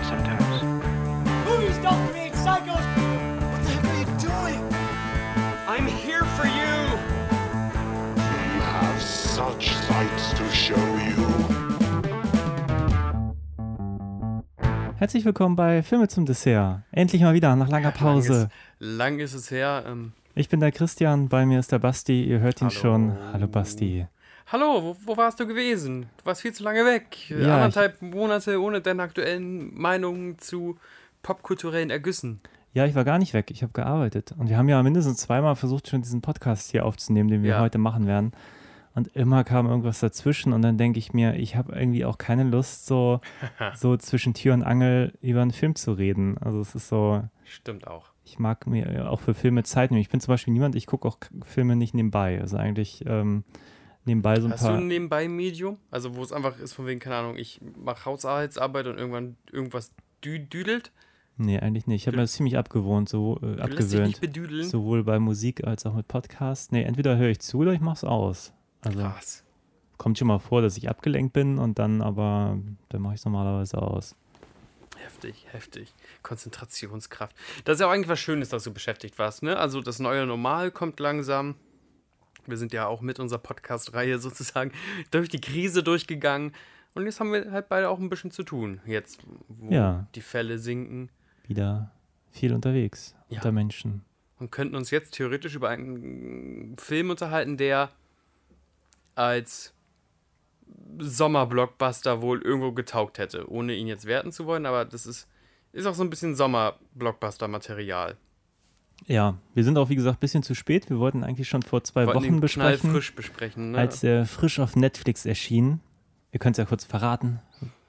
Mad sometimes. Movies don't create psychos. What the heck are you doing? I'm here for you! We have such sights to show you. Herzlich willkommen bei Filme zum Dessert. Endlich mal wieder nach langer Pause. Lang ist, lang ist es her. Ähm, Ich bin der Christian, bei mir ist der Basti, ihr hört ihn Hallo. schon. Hallo Basti. Hallo, wo, wo warst du gewesen? Du warst viel zu lange weg. Ja, Anderthalb Monate ohne deine aktuellen Meinungen zu popkulturellen Ergüssen. Ja, ich war gar nicht weg, ich habe gearbeitet. Und wir haben ja mindestens zweimal versucht, schon diesen Podcast hier aufzunehmen, den wir Ja. heute machen werden. Und immer kam irgendwas dazwischen und dann denke ich mir, ich habe irgendwie auch keine Lust, so, so zwischen Tür und Angel über einen Film zu reden. Also es ist so, Stimmt auch. ich mag mir auch für Filme Zeit nehmen. Ich bin zum Beispiel niemand, ich gucke auch Filme nicht nebenbei. Also eigentlich ähm, nebenbei so ein Hast du paar. ein Nebenbei-Medium? Also, wo es einfach ist, von wegen, keine Ahnung, ich mache Hausarbeitsarbeit und irgendwann irgendwas dü düdelt? Nee, eigentlich nicht. Ich habe mir das ziemlich abgewohnt, so äh, Du abgewöhnt. Sowohl bei Musik als auch mit Podcasts. Nee, entweder höre ich zu oder ich mache es aus. Also Krass. kommt schon mal vor, dass ich abgelenkt bin und dann aber, dann mache ich es normalerweise aus. Heftig, heftig. Konzentrationskraft. Das ist ja auch eigentlich was Schönes, dass du beschäftigt warst, ne? Also das neue Normal kommt langsam. Wir sind ja auch mit unserer Podcast-Reihe sozusagen durch die Krise durchgegangen. Und jetzt haben wir halt beide auch ein bisschen zu tun. Jetzt, wo Ja. die Fälle sinken. Wieder viel unterwegs Ja. unter Menschen. Und könnten uns jetzt theoretisch über einen Film unterhalten, der als Sommerblockbuster wohl irgendwo getaugt hätte, ohne ihn jetzt werten zu wollen, aber das ist, ist auch so ein bisschen Sommerblockbuster-Material. Ja, wir sind auch, wie gesagt, ein bisschen zu spät. Wir wollten eigentlich schon vor zwei Wollten Wochen besprechen, knallfrisch besprechen. Ne? als der frisch auf Netflix erschien. Ihr könnt es ja kurz verraten,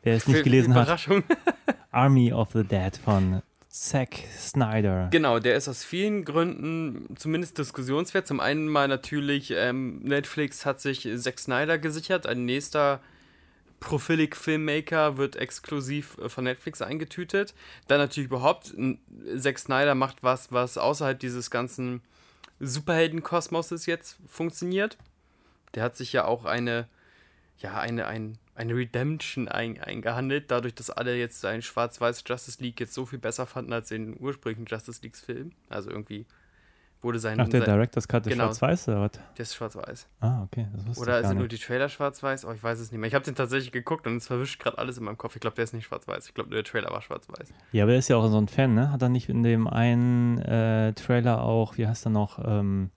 wer es nicht gelesen hat. Überraschung. Army of the Dead von Zack Snyder. Genau, der ist aus vielen Gründen zumindest diskussionswert. Zum einen mal natürlich, ähm, Netflix hat sich Zack Snyder gesichert. Ein nächster Prophilic Filmmaker wird exklusiv äh, von Netflix eingetütet. Dann natürlich überhaupt, Zack Snyder macht was, was außerhalb dieses ganzen Superheldenkosmoses jetzt funktioniert. Der hat sich ja auch eine, ja, eine, ein, eine Redemption ein, eingehandelt, dadurch, dass alle jetzt seinen schwarz-weiß Justice League jetzt so viel besser fanden als den ursprünglichen Justice League-Film. Also irgendwie wurde sein. Ach, der sein Director's Cut ist Genau. schwarz-weiß oder was? der ist schwarz-weiß. Ah, okay, Oder ich gar sind nur die Trailer schwarz-weiß? Oh, ich weiß es nicht mehr. Ich habe den tatsächlich geguckt und es verwischt gerade alles in meinem Kopf. Ich glaube, der ist nicht schwarz-weiß. Ich glaube, nur der Trailer war schwarz-weiß. Ja, aber er ist ja auch so ein Fan, ne? Hat er nicht in dem einen äh, Trailer auch, wie heißt er noch, ähm,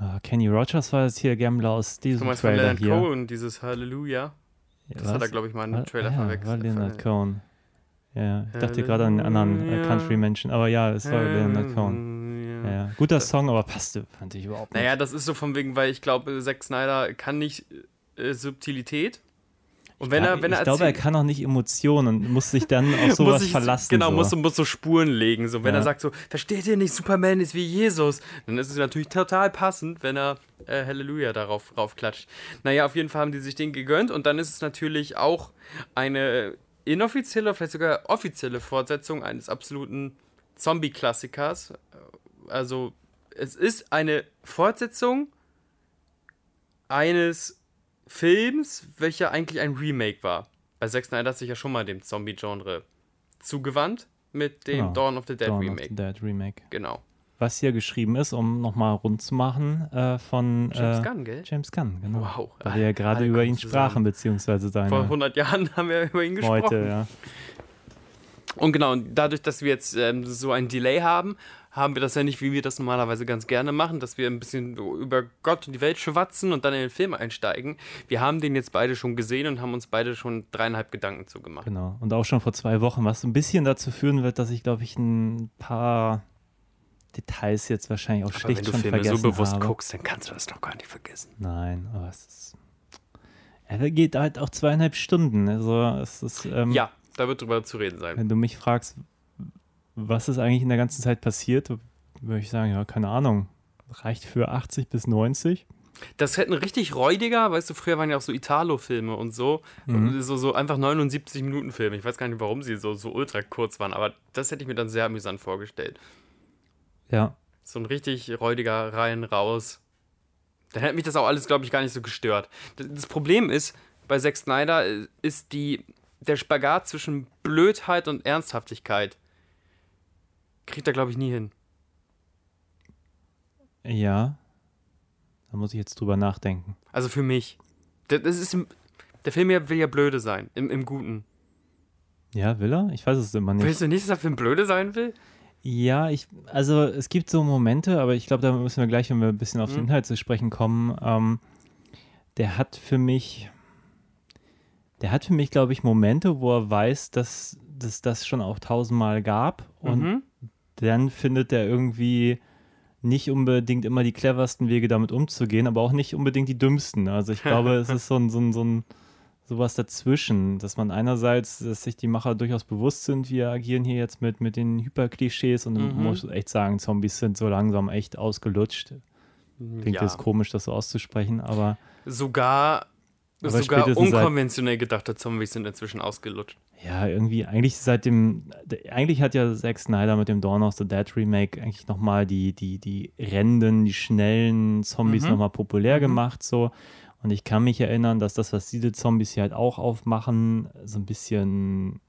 äh, Kenny Rogers war jetzt hier Gambler aus Du diesem meinst von Trailer Leonard hier. Cohen, dieses Halleluja. Das Was? hat er, glaube ich, mal in einem Trailer ah, ja, verwechselt. War Leonard Cohen. Ja, ich dachte gerade an einen anderen äh, Country-Menschen, aber ja, es war Leonard Cohen. Ja, ja. Guter Song, aber passte, fand ich überhaupt nicht. Naja, das ist so von wegen, weil ich glaube, Zack Snyder kann nicht äh, Subtilität. Und wenn ja, er, wenn ich er glaube, er kann auch nicht Emotionen und muss sich dann auf sowas sich, verlassen. Genau, so. muss, so- muss so Spuren legen. So, wenn Ja. er sagt so, versteht ihr nicht, Superman ist wie Jesus, dann ist es natürlich total passend, wenn er äh, Halleluja darauf raufklatscht. Naja, auf jeden Fall haben die sich den gegönnt und dann ist es natürlich auch eine inoffizielle, vielleicht sogar offizielle Fortsetzung eines absoluten Zombie-Klassikers. Also, es ist eine Fortsetzung eines Films, welcher eigentlich ein Remake war. Bei Zack Snyder hat sich ja schon mal dem Zombie-Genre zugewandt mit dem Genau. Dawn of the Dead Dawn of Remake. the Dead Remake. Genau. Was hier geschrieben ist, um nochmal rund zu machen, äh, von James äh, Gunn, gell? James Gunn, genau. Wow. Weil wir ja gerade über ihn zusammen. sprachen, beziehungsweise Vor seine 100 Jahren haben wir über ihn gesprochen. heute, ja. Und genau, und dadurch, dass wir jetzt ähm, so ein Delay haben, haben wir das ja nicht, wie wir das normalerweise ganz gerne machen, dass wir ein bisschen über Gott und die Welt schwatzen und dann in den Film einsteigen. Wir haben den jetzt beide schon gesehen und haben uns beide schon dreieinhalb Gedanken zugemacht. Genau. Und auch schon vor zwei Wochen, was so ein bisschen dazu führen wird, dass ich, glaube ich, ein paar Details jetzt wahrscheinlich auch Aber schlicht wenn du schon Filme vergessen so bewusst habe. guckst, dann kannst du das doch gar nicht vergessen. Nein, aber es ist. Er geht halt auch zweieinhalb Stunden. Also es ist. Ähm, Ja, da wird drüber zu reden sein. Wenn du mich fragst, was ist eigentlich in der ganzen Zeit passiert, würde ich sagen, ja, keine Ahnung. Reicht für 80 bis 90. Das hätte ein richtig räudiger, weißt du, früher waren ja auch so Italo-Filme und so, Mhm. so, so einfach 79-Minuten-Filme. Ich weiß gar nicht, warum sie so, so ultra kurz waren, aber das hätte ich mir dann sehr amüsant vorgestellt. Ja. So ein richtig räudiger rein, raus. Dann hätte mich das auch alles, glaube ich, gar nicht so gestört. Das, das Problem ist, bei Zack Snyder äh, ist die, der Spagat zwischen Blödheit und Ernsthaftigkeit kriegt er, glaube ich, nie hin. Ja. Da muss ich jetzt drüber nachdenken. Also für mich. Das ist, im- der Film will ja blöde sein, im, im Guten. Ja, will er? Ich weiß es immer nicht. Willst du nicht, dass der Film blöde sein will? Ja, ich, also es gibt so Momente, aber ich glaube, da müssen wir gleich, wenn wir ein bisschen auf den Mhm. Inhalt zu sprechen kommen, ähm, der hat für mich, der hat für mich, glaube ich, Momente, wo er weiß, dass dass das schon auch tausendmal gab und Mhm. dann findet er irgendwie nicht unbedingt immer die cleversten Wege damit umzugehen, aber auch nicht unbedingt die dümmsten. Also ich glaube, es ist so ein, so ein, so ein sowas dazwischen, dass man einerseits, dass sich die Macher durchaus bewusst sind, wir agieren hier jetzt mit, mit den Hyperklischees und man Mhm. muss echt sagen, Zombies sind so langsam echt ausgelutscht. Klingt Ja. jetzt komisch, das so auszusprechen, aber Sogar, Aber sogar seit- unkonventionell gedachte Zombies sind inzwischen ausgelutscht. ja, irgendwie, eigentlich seit dem, eigentlich hat ja Zack Snyder mit dem Dawn of the Dead Remake eigentlich nochmal die, die, die Rennen, die schnellen Zombies Mhm. nochmal populär gemacht, so. Und ich kann mich erinnern, dass das, was diese Zombies hier halt auch aufmachen, so ein bisschen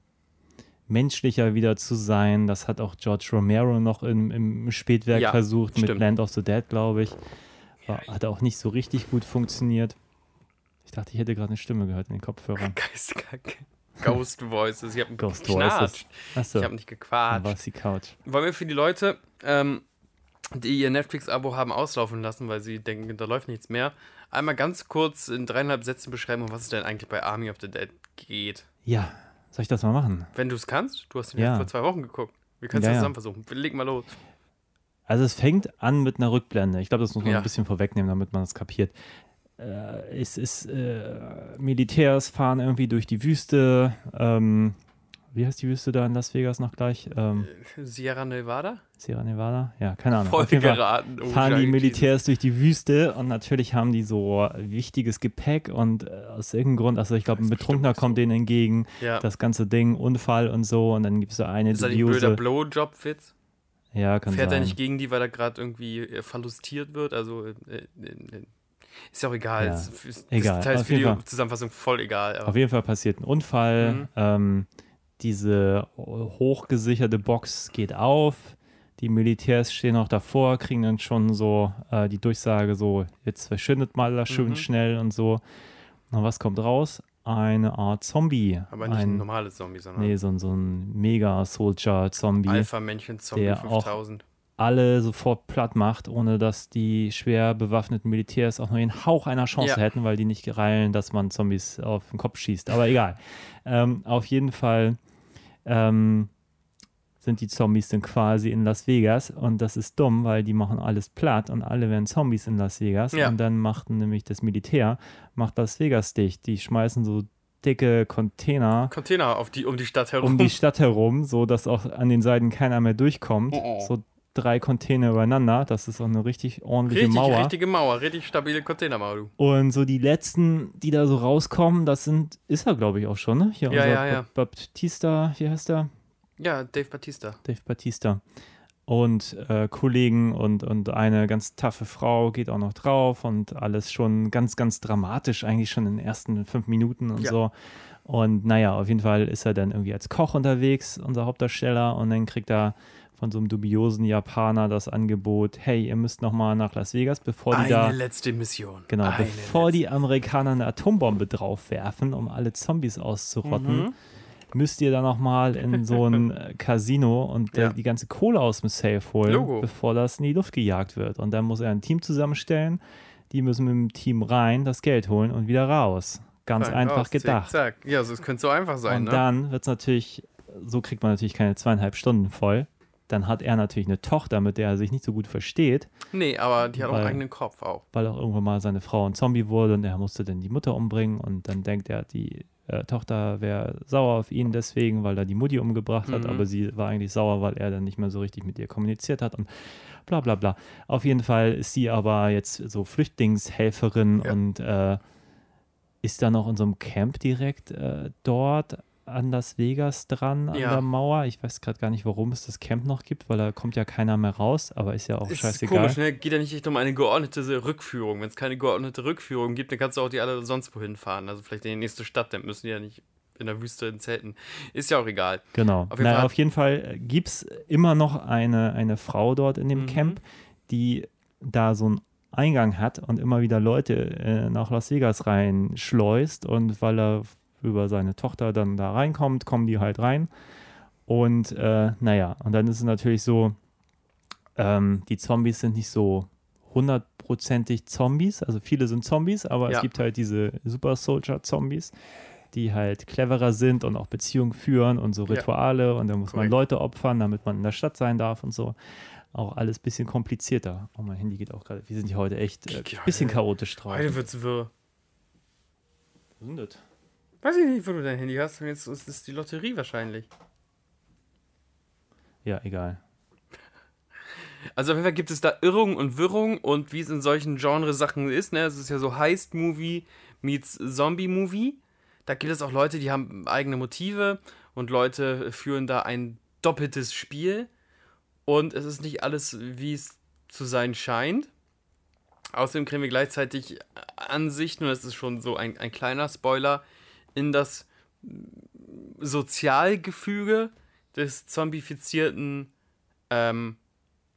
menschlicher wieder zu sein. Das hat auch George Romero noch im, im Spätwerk Ja, versucht, mit stimmt. Land of the Dead, glaube ich. War, hat auch nicht so richtig gut funktioniert. Ich dachte, ich hätte gerade eine Stimme gehört in den Kopfhörern. Geist, Ghost Voices. Ich habe Ghost geknatscht. Achso, Ich habe nicht dann gequatscht. war es die Couch. Wollen wir für die Leute, ähm, die ihr Netflix-Abo haben auslaufen lassen, weil sie denken, da läuft nichts mehr, einmal ganz kurz in dreieinhalb Sätzen beschreiben, um was es denn eigentlich bei Army of the Dead geht. Ja, soll ich das mal machen? Wenn du es kannst, du hast ihn Ja. vor zwei Wochen geguckt. Wir können es Ja, ja, ja. zusammen versuchen. Leg mal los. Also es fängt an mit einer Rückblende. Ich glaube, das muss man Ja. ein bisschen vorwegnehmen, damit man es kapiert. Äh, es ist äh, Militärs fahren irgendwie durch die Wüste. Ähm, wie heißt die Wüste da in Las Vegas noch gleich? Ähm, Sierra Nevada? Sierra Nevada? Ja, keine Ahnung. Voll geraten. Oh, fahren die. Militärs durch die Wüste und natürlich haben die so wichtiges Gepäck und äh, aus irgendeinem Grund, also ich glaube, ein Betrunkener so. kommt denen entgegen, Ja. das ganze Ding, Unfall und so und dann gibt es so eine ist das ein blöder. Blowjob-Witz? Ja, kann Fährt er sein. nicht gegen die, weil er gerade irgendwie äh, verlustiert wird? Also, äh, äh, äh, ist ja auch egal. Ja, Ist, ist, egal. Ist jeden die Fall. Zusammenfassung voll egal. Aber Auf jeden Fall passiert ein Unfall. Mhm. Ähm, diese hochgesicherte Box geht auf. Die Militärs stehen auch davor, kriegen dann schon so äh, die Durchsage, so jetzt verschwindet mal das schön Mhm. schnell und so. Und was kommt raus? Eine Art Zombie. aber nicht ein, ein, normales Zombie, sondern Nee, so, ein- so ein Mega-Soldier-Zombie, Alpha-Männchen-Zombie der auch- 5000. alle sofort platt macht, ohne dass die schwer bewaffneten Militärs auch nur den Hauch einer Chance Ja. hätten, weil die nicht gereilen, dass man Zombies auf den Kopf schießt. Aber egal. Ähm, auf jeden Fall ähm, sind die Zombies dann quasi in Las Vegas und das ist dumm, weil die machen alles platt und alle werden Zombies in Las Vegas Ja. und dann macht nämlich das Militär macht Las Vegas dicht. Die schmeißen so dicke Container Container auf die, um die Stadt herum. um die Stadt herum, so dass auch an den Seiten keiner mehr durchkommt. Oh, oh. So drei Container übereinander. Das ist auch eine richtig ordentliche richtig, Mauer. richtige Mauer, richtig stabile Containermauer, du. Und so die letzten, die da so rauskommen, das sind, ist er glaube ich auch schon, ne? Hier Ja, unser ja, ja. Ba- Baptista, wie heißt der? Ja, Dave Batista. Dave Batista. Und äh, Kollegen und, und eine ganz taffe Frau geht auch noch drauf und alles schon ganz, ganz dramatisch, eigentlich schon in den ersten fünf Minuten und Ja. so. Und naja, auf jeden Fall ist er dann irgendwie als Koch unterwegs, unser Hauptdarsteller, und dann kriegt er von so einem dubiosen Japaner das Angebot, hey, ihr müsst nochmal nach Las Vegas, bevor die Eine da, letzte Mission. genau, Eine bevor letzte. die Amerikaner eine Atombombe draufwerfen, um alle Zombies auszurotten, Mhm. müsst ihr da nochmal in so ein äh, Casino und Ja. die ganze Kohle aus dem Safe holen, Logo. bevor das in die Luft gejagt wird. Und dann muss er ein Team zusammenstellen, die müssen mit dem Team rein, das Geld holen und wieder raus. Ganz Zack, einfach raus, zick, gedacht. Zack. Ja, so, es könnte so einfach sein, und ne? dann wird es natürlich, so kriegt man natürlich keine zweieinhalb Stunden voll. Dann hat er natürlich eine Tochter, mit der er sich nicht so gut versteht, Nee, aber die hat auch Weil- einen eigenen Kopf auch. weil auch irgendwann mal seine Frau ein Zombie wurde und er musste dann die Mutter umbringen und dann denkt er, die äh, Tochter wäre sauer auf ihn deswegen, weil er die Mutti umgebracht hat, Mhm. aber sie war eigentlich sauer, weil er dann nicht mehr so richtig mit ihr kommuniziert hat und bla bla bla. Auf jeden Fall ist sie aber jetzt so Flüchtlingshelferin Ja. und äh, ist dann auch in so einem Camp direkt äh, dort an Las Vegas dran, an Ja. der Mauer. Ich weiß gerade gar nicht, warum es das Camp noch gibt, weil da kommt ja keiner mehr raus, aber ist ja auch Ist scheißegal. komisch, ne? Geht ja nicht echt um eine geordnete Rückführung. Wenn es keine geordnete Rückführung gibt, dann kannst du auch die alle sonst wohin fahren. Also vielleicht in die nächste Stadt, dann müssen die ja nicht in der Wüste in Zelten. Ist ja auch egal. Genau. Auf jeden naja, Fall- auf jeden Fall gibt es immer noch eine, eine Frau dort in dem Mhm. Camp, die da so einen Eingang hat und immer wieder Leute äh, nach Las Vegas reinschleust. Und weil er über seine Tochter dann da reinkommt, kommen die halt rein. Und äh, naja, und dann ist es natürlich so, ähm, die Zombies sind nicht so hundertprozentig Zombies. Also viele sind Zombies, aber Ja. es gibt halt diese Super Soldier Zombies, die halt cleverer sind und auch Beziehungen führen und so Ja. Rituale und da muss man Korrekt. Leute opfern, damit man in der Stadt sein darf und so. Auch alles ein bisschen komplizierter. Oh, mein Handy geht auch gerade. Wir sind hier heute echt ein äh, Ja, bisschen ja. chaotisch drauf. Heute wird's wirr. Was ist denn das? Weiß ich nicht, wo du dein Handy hast. Und jetzt ist es die Lotterie wahrscheinlich. Ja, egal. Also auf jeden Fall gibt es da Irrung und Wirrung und wie es in solchen Genresachen ist, ne? Es ist ja so Heist-Movie meets Zombie-Movie. Da gibt es auch Leute, die haben eigene Motive und Leute führen da ein doppeltes Spiel. Und es ist nicht alles, wie es zu sein scheint. Außerdem kriegen wir gleichzeitig Ansichten, und das ist schon so ein, ein kleiner Spoiler, in das Sozialgefüge des zombifizierten ähm,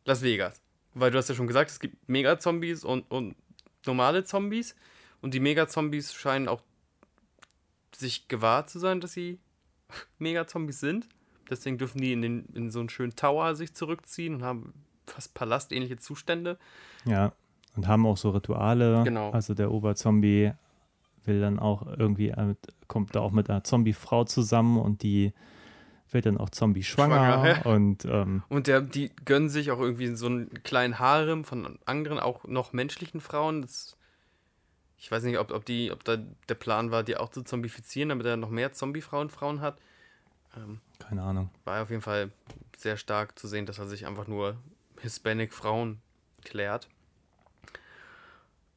Las Vegas. Weil du hast ja schon gesagt, es gibt Mega-Zombies und, und normale Zombies. Und die Mega-Zombies scheinen auch sich gewahr zu sein, dass sie Mega-Zombies sind. Deswegen dürfen die in, den, in so einen schönen Tower sich zurückziehen und haben fast palastähnliche Zustände. Ja. Und haben auch so Rituale. Genau. Also der Oberzombie will dann auch irgendwie, äh, kommt da auch mit einer Zombie-Frau zusammen und die wird dann auch Zombie-schwanger. Schwanger, ja. Und ähm, Und der, die gönnen sich auch irgendwie so einen kleinen Harem von anderen, auch noch menschlichen Frauen. Das, ich weiß nicht, ob, ob, die, ob da der Plan war, die auch zu zombifizieren, damit er noch mehr Zombie-Frauen Frauen hat. Ähm, keine Ahnung. war auf jeden Fall sehr stark zu sehen, dass er sich einfach nur Hispanic-Frauen klärt.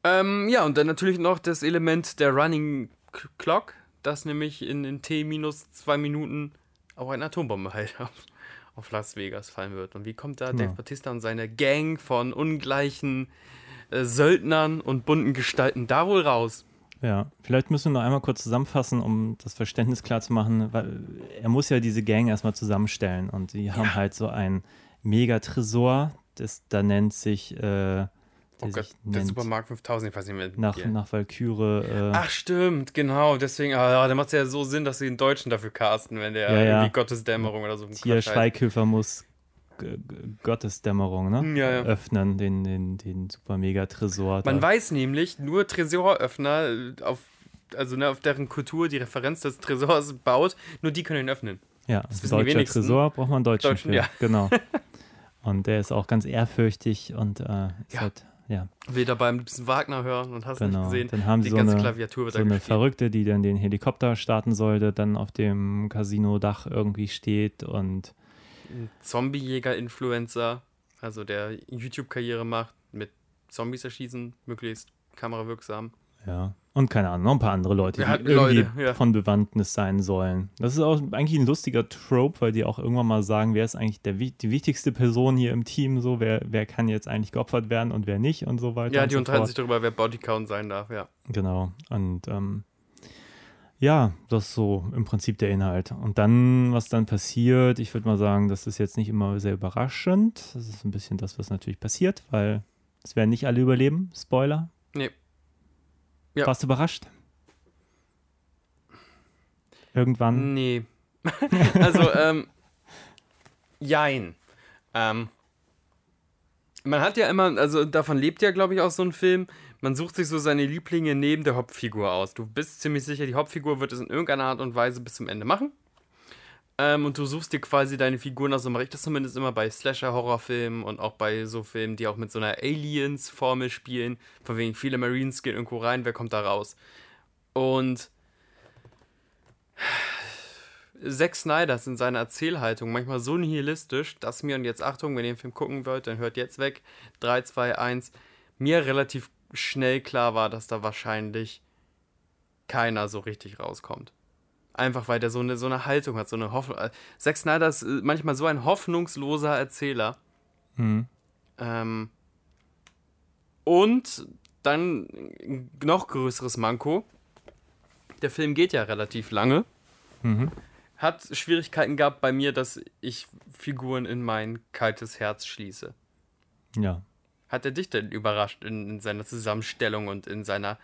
Ähm, ja, und dann natürlich noch das Element der Running Clock, dass nämlich in, in T minus zwei Minuten auch eine Atombombe halt auf, auf Las Vegas fallen wird. Und wie kommt da Genau. Dave Batista und seine Gang von ungleichen äh, Söldnern und bunten Gestalten da wohl raus? Ja, vielleicht müssen wir noch einmal kurz zusammenfassen, um das Verständnis klar zu machen, weil er muss ja diese Gang erstmal zusammenstellen und die haben halt so ein Megatresor, das da nennt sich, äh, der Oh Gott, der Supermarkt 5000, ich weiß nicht mehr. nach, nach Valkyrie. Äh, Ach stimmt, genau. Deswegen, ah, da macht es ja so Sinn, dass sie einen Deutschen dafür casten, wenn der Ja, ja. irgendwie Gottesdämmerung oder so. heißt. Schweighöfer muss G Gottesdämmerung, ne? Ja, ja. Öffnen, den, den, den super Mega-Tresor. Man da. weiß nämlich, nur Tresoröffner, äh, auf, also ne, auf deren Kultur die Referenz des Tresors baut, nur die können ihn öffnen. Ja, die deutscher. Tresor braucht man einen Deutschen, Deutschen, für. ja. Genau. Und der ist auch ganz ehrfürchtig und äh, ist Ja. halt, ja, Will dabei am liebsten Wagner hören und hast genau. nicht gesehen. Dann haben die sie so ganze eine, Klaviatur wird so eine. Verrückte, die dann den Helikopter starten sollte, dann auf dem Casino-Dach irgendwie steht und Ein Zombie-Jäger-Influencer, also der YouTube-Karriere macht, mit Zombies erschießen, möglichst kamerawirksam. Ja. Und keine Ahnung, noch ein paar andere Leute, Ja, die irgendwie Leute, ja. von Bewandtnis sein sollen. Das ist auch eigentlich ein lustiger Trope, weil die auch irgendwann mal sagen, wer ist eigentlich der, die wichtigste Person hier im Team, so, wer, wer kann jetzt eigentlich geopfert werden und wer nicht und so weiter. Ja, die so unterhalten sich darüber, wer Bodycount sein darf, ja. Genau. Und ähm, ja, das ist so im Prinzip der Inhalt. Und dann, was dann passiert, ich würde mal sagen, das ist jetzt nicht immer sehr überraschend. Das ist ein bisschen das, was natürlich passiert, weil es werden nicht alle überleben. Spoiler. Ja. Warst du überrascht? Irgendwann? Nee. also, ähm, jein. Ähm, man hat ja immer, also davon lebt ja, glaube ich, auch so ein Film. Man sucht sich so seine Lieblinge neben der Hauptfigur aus. Du bist ziemlich sicher, die Hauptfigur wird es in irgendeiner Art und Weise bis zum Ende machen. Ähm, und du suchst dir quasi deine Figuren aus. So mache ich das zumindest immer bei Slasher-Horrorfilmen und auch bei so Filmen, die auch mit so einer Aliens-Formel spielen. Von wegen viele Marines gehen irgendwo rein, wer kommt da raus? Und Zack Snyder ist in seiner Erzählhaltung manchmal so nihilistisch, dass mir, und jetzt Achtung, wenn ihr den Film gucken wollt, dann hört jetzt weg, 3, 2, 1, mir relativ schnell klar war, dass da wahrscheinlich keiner so richtig rauskommt. Einfach weil der so eine, so eine Haltung hat, so eine Hoffnung. äh, Zack Snyder ist äh, manchmal so ein hoffnungsloser Erzähler. Mhm. Ähm, und dann noch größeres Manko. Der Film geht ja relativ lange. hat Schwierigkeiten gehabt bei mir, dass ich Figuren in mein kaltes Herz schließe. Ja. Hat er dich denn überrascht in, in seiner Zusammenstellung und in seiner.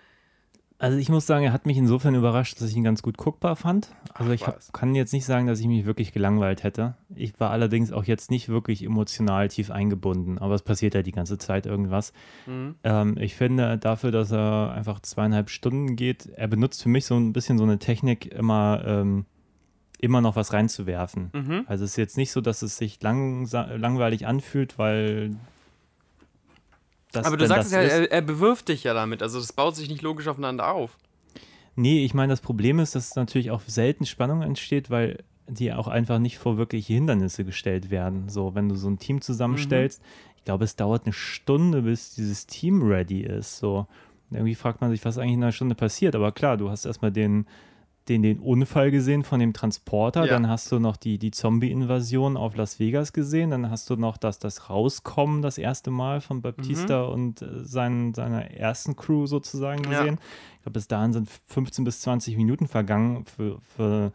Also ich muss sagen, er hat mich insofern überrascht, dass ich ihn ganz gut guckbar fand. Also ich hab, kann jetzt nicht sagen, dass ich mich wirklich gelangweilt hätte. Ich war allerdings auch jetzt nicht wirklich emotional tief eingebunden, aber es passiert ja die ganze Zeit irgendwas. Mhm. Ähm, ich finde dafür, dass er einfach zweieinhalb Stunden geht, er benutzt für mich so ein bisschen so eine Technik, immer, ähm, immer noch was reinzuwerfen. Mhm. Also es ist jetzt nicht so, dass es sich langsa- langweilig anfühlt, weil das Aber du sagst ja, er, er bewirft dich ja damit. Also das baut sich nicht logisch aufeinander auf. Nee, ich meine, das Problem ist, dass natürlich auch selten Spannung entsteht, weil die auch einfach nicht vor wirkliche Hindernisse gestellt werden. So, wenn du so ein Team zusammenstellst, ich glaube, es dauert eine Stunde, bis dieses Team ready ist. So, irgendwie fragt man sich, was eigentlich in einer Stunde passiert. Aber klar, du hast erstmal den, den, den Unfall gesehen von dem Transporter, Ja. dann hast du noch die, die Zombie-Invasion auf Las Vegas gesehen, dann hast du noch das, das Rauskommen das erste Mal von Baptista und äh, seinen, seiner ersten Crew sozusagen Ja. gesehen. Ich glaube, bis dahin sind 15 bis 20 Minuten vergangen. Für, für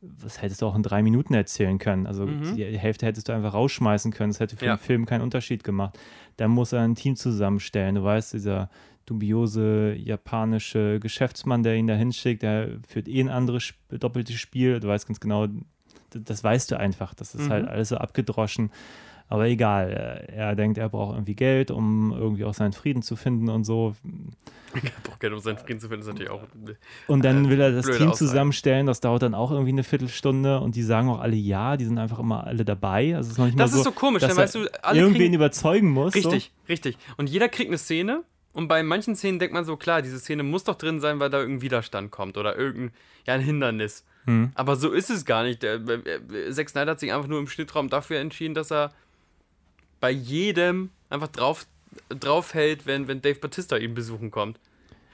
was hättest du auch in drei Minuten erzählen können? Also Mhm. die Hälfte hättest du einfach rausschmeißen können. Das hätte für Ja. den Film keinen Unterschied gemacht. Dann muss er ein Team zusammenstellen. Du weißt, dieser dubiose japanische Geschäftsmann, der ihn da hinschickt, der führt eh ein anderes doppeltes Spiel. Du weißt ganz genau, das weißt du einfach. Das ist Mhm. halt alles so abgedroschen. Aber egal, er er denkt, er braucht irgendwie Geld, um irgendwie auch seinen Frieden zu finden und so. Boah, Geld, um seinen Frieden zu finden, ist natürlich auch. Und dann will er das Team zusammenstellen, das dauert dann auch irgendwie eine Viertelstunde und die sagen auch alle ja, die sind einfach immer alle dabei. Also es ist noch nicht Das mal ist so komisch, dass dann er weißt du, alle irgendwen überzeugen muss. Richtig, richtig. Und jeder kriegt eine Szene und bei manchen Szenen denkt man so, klar, diese Szene muss doch drin sein, weil da irgendein Widerstand kommt oder irgendein ja, ein Hindernis. Hm. Aber so ist es gar nicht. Der, äh, Zack Snyder hat sich einfach nur im Schnittraum dafür entschieden, dass er bei jedem einfach drauf, drauf hält, wenn, wenn Dave Batista ihn besuchen kommt.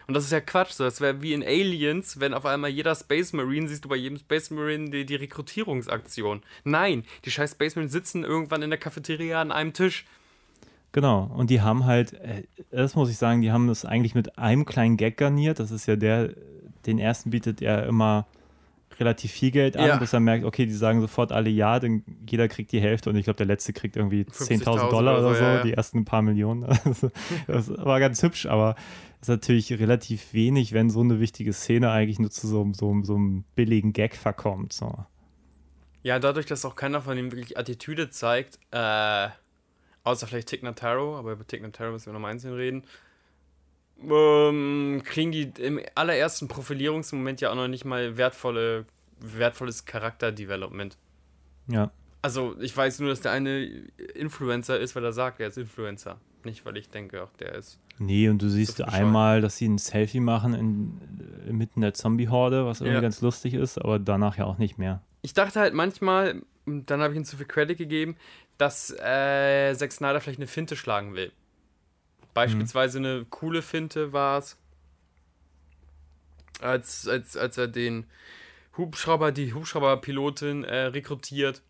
Und das ist ja Quatsch. Das wäre wie in Aliens, wenn auf einmal jeder Space Marine, siehst du bei jedem Space Marine die, die Rekrutierungsaktion. Nein, die scheiß Space Marine sitzen irgendwann in der Cafeteria an einem Tisch. Genau. Und die haben halt, äh, das muss ich sagen, die haben das eigentlich mit einem kleinen Gag garniert. Das ist ja der, den ersten bietet er immer relativ viel Geld an, Ja. bis er merkt, okay, die sagen sofort alle ja, denn jeder kriegt die Hälfte und ich glaube, der letzte kriegt irgendwie 10.000 50.000 Dollar oder so, ja, ja. die ersten paar Millionen. Das war ganz hübsch, aber ist natürlich relativ wenig, wenn so eine wichtige Szene eigentlich nur zu so, einem- so, so einem billigen Gag verkommt. So. Ja, dadurch, dass auch keiner von ihm wirklich Attitüde zeigt, äh, außer vielleicht Tick Notaro, aber über Notaro müssen wir noch mal einzeln reden, ähm, kriegen die im allerersten Profilierungsmoment ja auch noch nicht mal wertvolle, wertvolles Charakterdevelopment. Ja. Also, ich weiß nur, dass der eine Influencer ist, weil er sagt, er ist Influencer. Nicht, weil ich denke, auch der ist. Nee, und du siehst bescheuert. einmal, dass sie ein Selfie machen in, inmitten der Zombie-Horde, was irgendwie Ja. ganz lustig ist, aber danach ja auch nicht mehr. Ich dachte halt manchmal, und dann habe ich ihm zu viel Credit gegeben, dass äh, Zack Snyder vielleicht eine Finte schlagen will. Beispielsweise eine coole Finte war es, als, als, als er den Hubschrauber, die Hubschrauberpilotin äh, rekrutiert,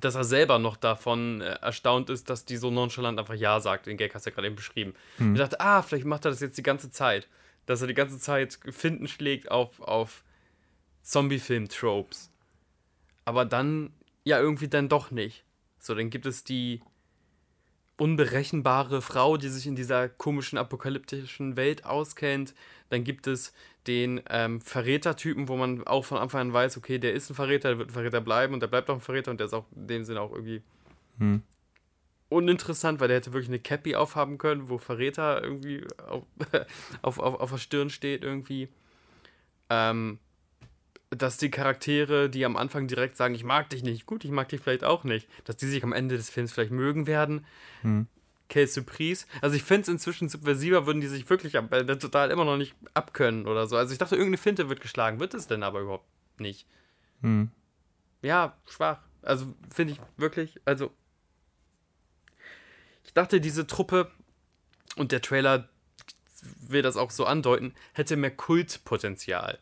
dass er selber noch davon äh, erstaunt ist, dass die so nonchalant einfach Ja sagt. Den Gag hast du ja gerade eben beschrieben. Ich dachte, ah, vielleicht macht er das jetzt die ganze Zeit. Dass er die ganze Zeit Finden schlägt auf, auf Zombie-Film-Tropes. Aber dann, ja, irgendwie dann doch nicht. So, dann gibt es die unberechenbare Frau, die sich in dieser komischen apokalyptischen Welt auskennt. Dann gibt es den ähm, Verrätertypen, wo man auch von Anfang an weiß, okay, der ist ein Verräter, der wird ein Verräter bleiben und der bleibt auch ein Verräter und der ist auch in dem Sinne auch irgendwie Hm. uninteressant, weil der hätte wirklich eine Cappy aufhaben können, wo Verräter irgendwie auf, auf, auf, auf der Stirn steht irgendwie. Ähm, dass die Charaktere, die am Anfang direkt sagen, ich mag dich nicht, gut, ich mag dich vielleicht auch nicht, dass die sich am Ende des Films vielleicht mögen werden. Hm. Quelle Surprise. Also ich finde es inzwischen subversiver, würden die sich wirklich am Ende total immer noch nicht abkönnen oder so. Also ich dachte, irgendeine Finte wird geschlagen, wird es denn aber überhaupt nicht. Hm. Ja, schwach. Also finde ich wirklich, also ich dachte, diese Truppe und der Trailer will das auch so andeuten, hätte mehr Kultpotenzial.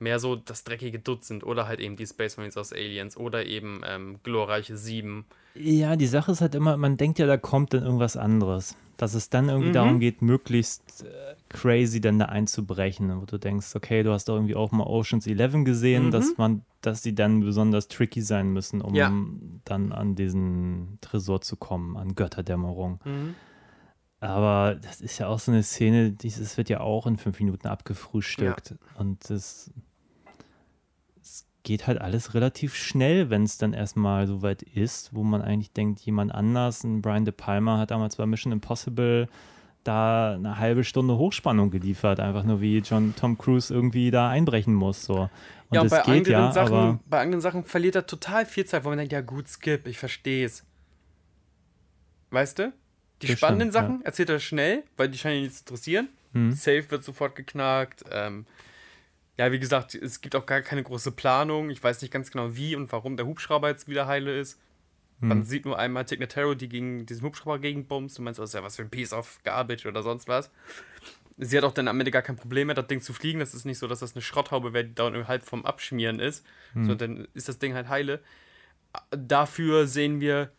Mehr so das dreckige Dutzend oder halt eben die Space Marines aus Aliens oder eben ähm, glorreiche Sieben. Ja, die Sache ist halt immer, man denkt ja, da kommt dann irgendwas anderes. Dass es dann irgendwie Mhm. darum geht, möglichst äh, crazy dann da einzubrechen. Wo du denkst, okay, du hast doch irgendwie auch mal Oceans 11 gesehen, Mhm. dass man, dass die dann besonders tricky sein müssen, um Ja. dann an diesen Tresor zu kommen, an Götterdämmerung. Mhm. Aber das ist ja auch so eine Szene, dieses wird ja auch in fünf Minuten abgefrühstückt. Und das, geht halt alles relativ schnell, wenn es dann erstmal so weit ist, wo man eigentlich denkt, jemand anders, ein Brian De Palma hat damals bei Mission Impossible da eine halbe Stunde Hochspannung geliefert, einfach nur wie John Tom Cruise irgendwie da einbrechen muss. So. Und ja, und bei geht anderen, ja, Sachen, aber bei anderen Sachen verliert er total viel Zeit, wo man denkt, ja gut, skip, ich verstehe es. Weißt du? Die Das spannenden stimmt, Sachen erzählt er schnell, weil die scheinen ihn nicht zu interessieren. Mhm. Safe wird sofort geknackt. Ähm, ja, wie gesagt, es gibt auch gar keine große Planung. Ich weiß nicht ganz genau, wie und warum der Hubschrauber jetzt wieder heile ist. Mhm. Man sieht nur einmal Tignataro, die gegen diesen Hubschrauber gegenbumst. Du meinst, das ist ja was für ein Piece of Garbage oder sonst was. Sie hat auch dann am Ende gar kein Problem mehr, das Ding zu fliegen. Das ist nicht so, dass das eine Schrotthaube wäre, die da halb vom Abschmieren ist. Sondern dann ist das Ding halt heile. Dafür sehen wir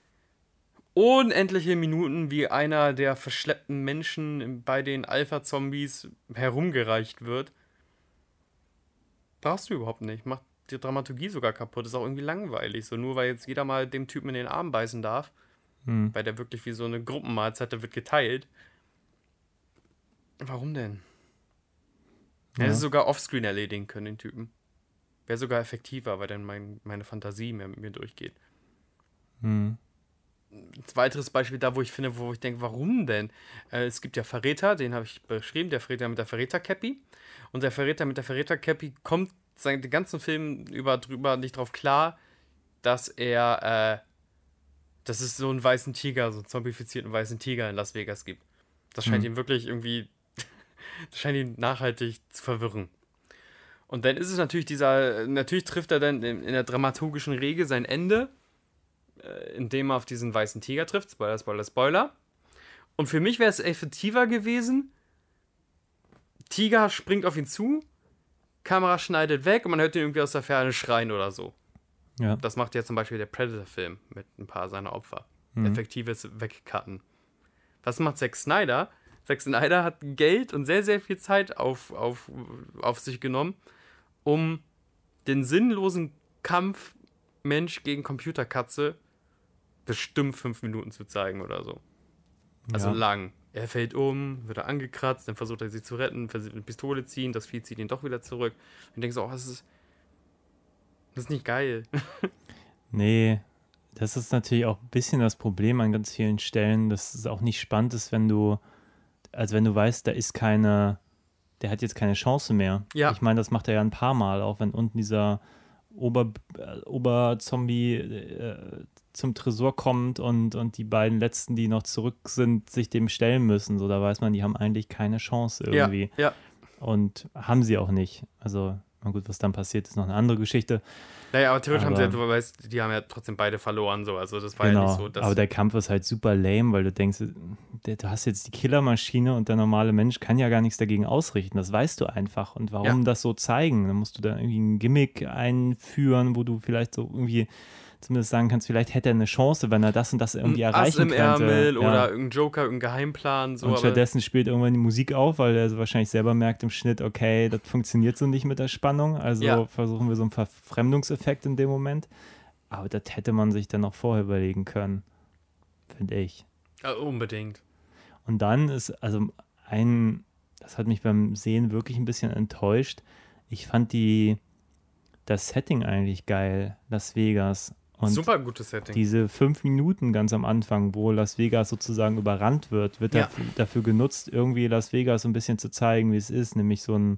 unendliche Minuten, wie einer der verschleppten Menschen bei den Alpha-Zombies herumgereicht wird. Brauchst du überhaupt nicht. Macht die Dramaturgie sogar kaputt. Ist auch irgendwie langweilig. So nur weil jetzt jeder mal dem Typen in den Arm beißen darf. Hm. Weil der wirklich wie so eine Gruppenmahlzeit, der wird geteilt. Warum denn? Er Ja. hätte sogar offscreen erledigen können, den Typen. Wäre sogar effektiver, weil dann mein, meine Fantasie mehr mit mir durchgeht. hm. Ein weiteres Beispiel da, wo ich finde, wo ich denke, warum denn? Äh, es gibt ja Verräter, den habe ich beschrieben, der Verräter mit der Verräter-Cappy. Und der Verräter mit der Verräter-Cappy kommt sein, den ganzen Film über drüber nicht drauf klar, dass er, äh, dass es so einen weißen Tiger, so einen zombifizierten weißen Tiger in Las Vegas gibt. Das scheint Hm. ihn wirklich irgendwie, das scheint ihn nachhaltig zu verwirren. Und dann ist es natürlich dieser, natürlich trifft er dann in, in der dramaturgischen Regel sein Ende, indem er auf diesen weißen Tiger trifft. Spoiler, Spoiler, Spoiler. Und für mich wäre es effektiver gewesen, Tiger springt auf ihn zu, Kamera schneidet weg und man hört ihn irgendwie aus der Ferne schreien oder so. Ja. Das macht ja zum Beispiel der Predator-Film mit ein paar seiner Opfer. Mhm. Effektives Wegcutten. Was macht Zack Snyder? Zack Snyder hat Geld und sehr, sehr viel Zeit auf, auf, auf sich genommen, um den sinnlosen Kampf Mensch gegen Computerkatze bestimmt fünf Minuten zu zeigen oder so. Also Ja. lang. Er fällt um, wird er angekratzt, dann versucht er sie zu retten, versucht eine Pistole ziehen, das Vieh zieht ihn doch wieder zurück. Und denkst so, oh, das ist, das ist nicht geil. Nee, das ist natürlich auch ein bisschen das Problem an ganz vielen Stellen, dass es auch nicht spannend ist, wenn du, also wenn du weißt, da ist keine, der hat jetzt keine Chance mehr. Ja. Ich meine, das macht er ja ein paar Mal, auch wenn unten dieser Ober, äh, Oberzombie äh, zum Tresor kommt und, und die beiden letzten, die noch zurück sind, sich dem stellen müssen. So, da weiß man, die haben eigentlich keine Chance irgendwie. Ja, ja. Und haben sie auch nicht. Also, na gut, was dann passiert, ist noch eine andere Geschichte. Naja, aber theoretisch haben sie ja, Aber- du weißt, die haben ja trotzdem beide verloren, so. Also das war ja Genau, nicht so, dass. aber der Kampf ist halt super lame, weil du denkst, du hast jetzt die Killermaschine und der normale Mensch kann ja gar nichts dagegen ausrichten. Das weißt du einfach. Und warum Ja. das so zeigen? Dann musst du da irgendwie ein Gimmick einführen, wo du vielleicht so irgendwie zumindest sagen kannst, vielleicht hätte er eine Chance, wenn er das und das irgendwie ein Ass erreichen im könnte. Ärmel Ja. oder irgendein Joker, irgendein Geheimplan, so. und stattdessen spielt irgendwann die Musik auf, weil er so wahrscheinlich selber merkt im Schnitt, okay, das funktioniert so nicht mit der Spannung. Also Ja. versuchen wir so einen Verfremdungseffekt in dem Moment. Aber das hätte man sich dann auch vorher überlegen können, finde ich. Ja, unbedingt. Und dann ist, also ein, das hat mich beim Sehen wirklich ein bisschen enttäuscht. Ich fand die, das Setting eigentlich geil, Las Vegas. Und Super gutes Setting. diese fünf Minuten ganz am Anfang, wo Las Vegas sozusagen überrannt wird, wird Ja. dafür, dafür genutzt, irgendwie Las Vegas so ein bisschen zu zeigen, wie es ist, nämlich so ein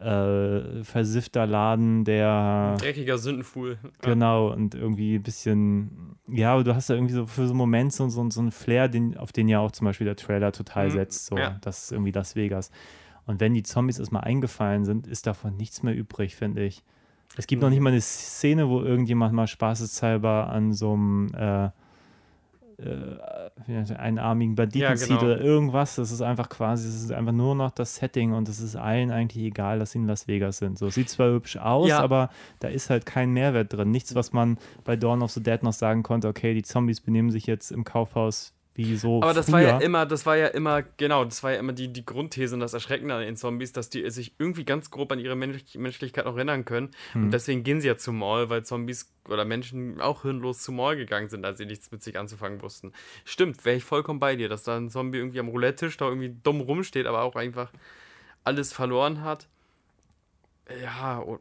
äh, versiffter Laden, der Dreckiger Sündenfuhl. Genau, und irgendwie ein bisschen, ja, aber du hast da irgendwie so für so einen Moment so, so, so einen Flair, den, auf den ja auch zum Beispiel der Trailer total Mhm, setzt, so, ja. das ist irgendwie Las Vegas. Und wenn die Zombies erstmal eingefallen sind, ist davon nichts mehr übrig, finde ich. Es gibt noch nicht mal eine Szene, wo irgendjemand mal spaßeshalber an so einem äh, äh, einarmigen Banditen Ja, zieht genau. oder irgendwas. Das ist einfach quasi, es ist einfach nur noch das Setting und es ist allen eigentlich egal, dass sie in Las Vegas sind. So, es sieht zwar hübsch aus, Ja. aber da ist halt kein Mehrwert drin. Nichts, was man bei Dawn of the Dead noch sagen konnte, okay, die Zombies benehmen sich jetzt im Kaufhaus wie so Aber das war ja immer, das war ja immer, genau, das war ja immer die, die Grundthese und das Erschreckende an den Zombies, dass die sich irgendwie ganz grob an ihre Mensch Menschlichkeit noch erinnern können. Hm. Und deswegen gehen sie ja zum Mall, weil Zombies oder Menschen auch hirnlos zum Mall gegangen sind, als sie nichts mit sich anzufangen wussten. Stimmt, wäre ich vollkommen bei dir, dass da ein Zombie irgendwie am Roulette-Tisch da irgendwie dumm rumsteht, aber auch einfach alles verloren hat. Ja, o-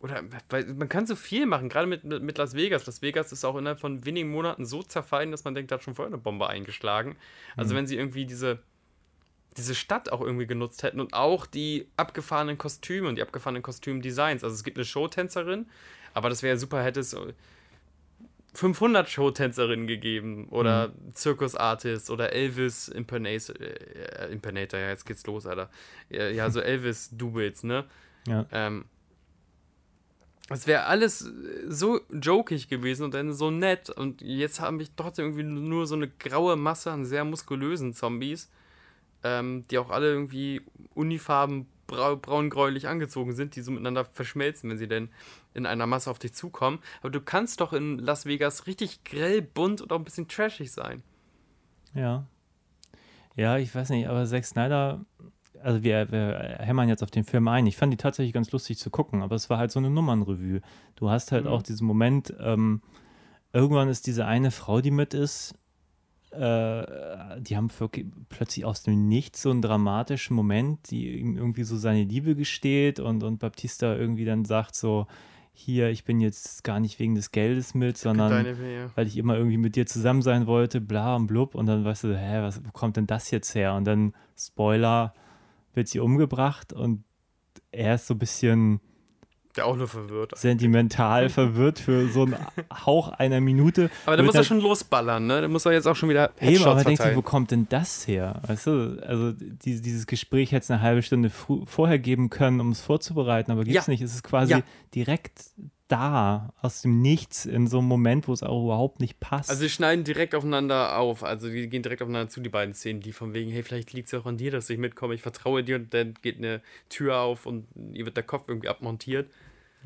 oder weil man kann so viel machen, gerade mit, mit, Las Vegas. Las Vegas ist auch innerhalb von wenigen Monaten so zerfallen, dass man denkt, da hat schon vorher eine Bombe eingeschlagen. Also wenn sie irgendwie diese, diese Stadt auch irgendwie genutzt hätten und auch die abgefahrenen Kostüme und die abgefahrenen Kostümdesigns. Also es gibt eine Showtänzerin, aber das wäre super, hätte es so 500 Showtänzerinnen gegeben oder Zirkusartist oder Elvis Impernator, äh, Impernator, ja, jetzt geht's los, Alter. Ja, ja so Elvis-Doubles, ne? ja. Ähm, es wäre alles so jokig gewesen und dann so nett. Und jetzt habe ich trotzdem irgendwie nur so eine graue Masse an sehr muskulösen Zombies, ähm, die auch alle irgendwie unifarben brau braungräulich angezogen sind, die so miteinander verschmelzen, wenn sie denn in einer Masse auf dich zukommen. Aber du kannst doch in Las Vegas richtig grell, bunt und auch ein bisschen trashig sein. Ja. Ja, ich weiß nicht, aber Zack Snyder, also wir, wir hämmern jetzt auf den Film ein. Ich fand die tatsächlich ganz lustig zu gucken, aber es war halt so eine Nummernrevue. Du hast halt Mhm. auch diesen Moment, ähm, irgendwann ist diese eine Frau, die mit ist, äh, die haben wirklich plötzlich aus dem Nichts so einen dramatischen Moment, die ihm irgendwie so seine Liebe gesteht und, und Baptista irgendwie dann sagt so, hier, ich bin jetzt gar nicht wegen des Geldes mit, sondern ja. weil ich immer irgendwie mit dir zusammen sein wollte, bla und blub. Und dann weißt du, hä, was, wo kommt denn das jetzt her? Und dann, Spoiler, wird sie umgebracht und er ist so ein bisschen Der auch nur verwirrt. sentimental verwirrt für so einen Hauch einer Minute. Aber da muss er schon losballern, ne? Da muss er jetzt auch schon wieder Eben, Headshots aber denkt sich, verteilen. wo kommt denn das her? Weißt du, also die, dieses Gespräch hätte es eine halbe Stunde vorher geben können, um es vorzubereiten, aber gibt es Ja. nicht. Es ist quasi Ja. direkt da, aus dem Nichts, in so einem Moment, wo es auch überhaupt nicht passt. Also sie schneiden direkt aufeinander auf, also die gehen direkt aufeinander zu, die beiden Szenen, die von wegen, hey, vielleicht liegt es ja auch an dir, dass ich mitkomme, ich vertraue dir und dann geht eine Tür auf und ihr wird der Kopf irgendwie abmontiert.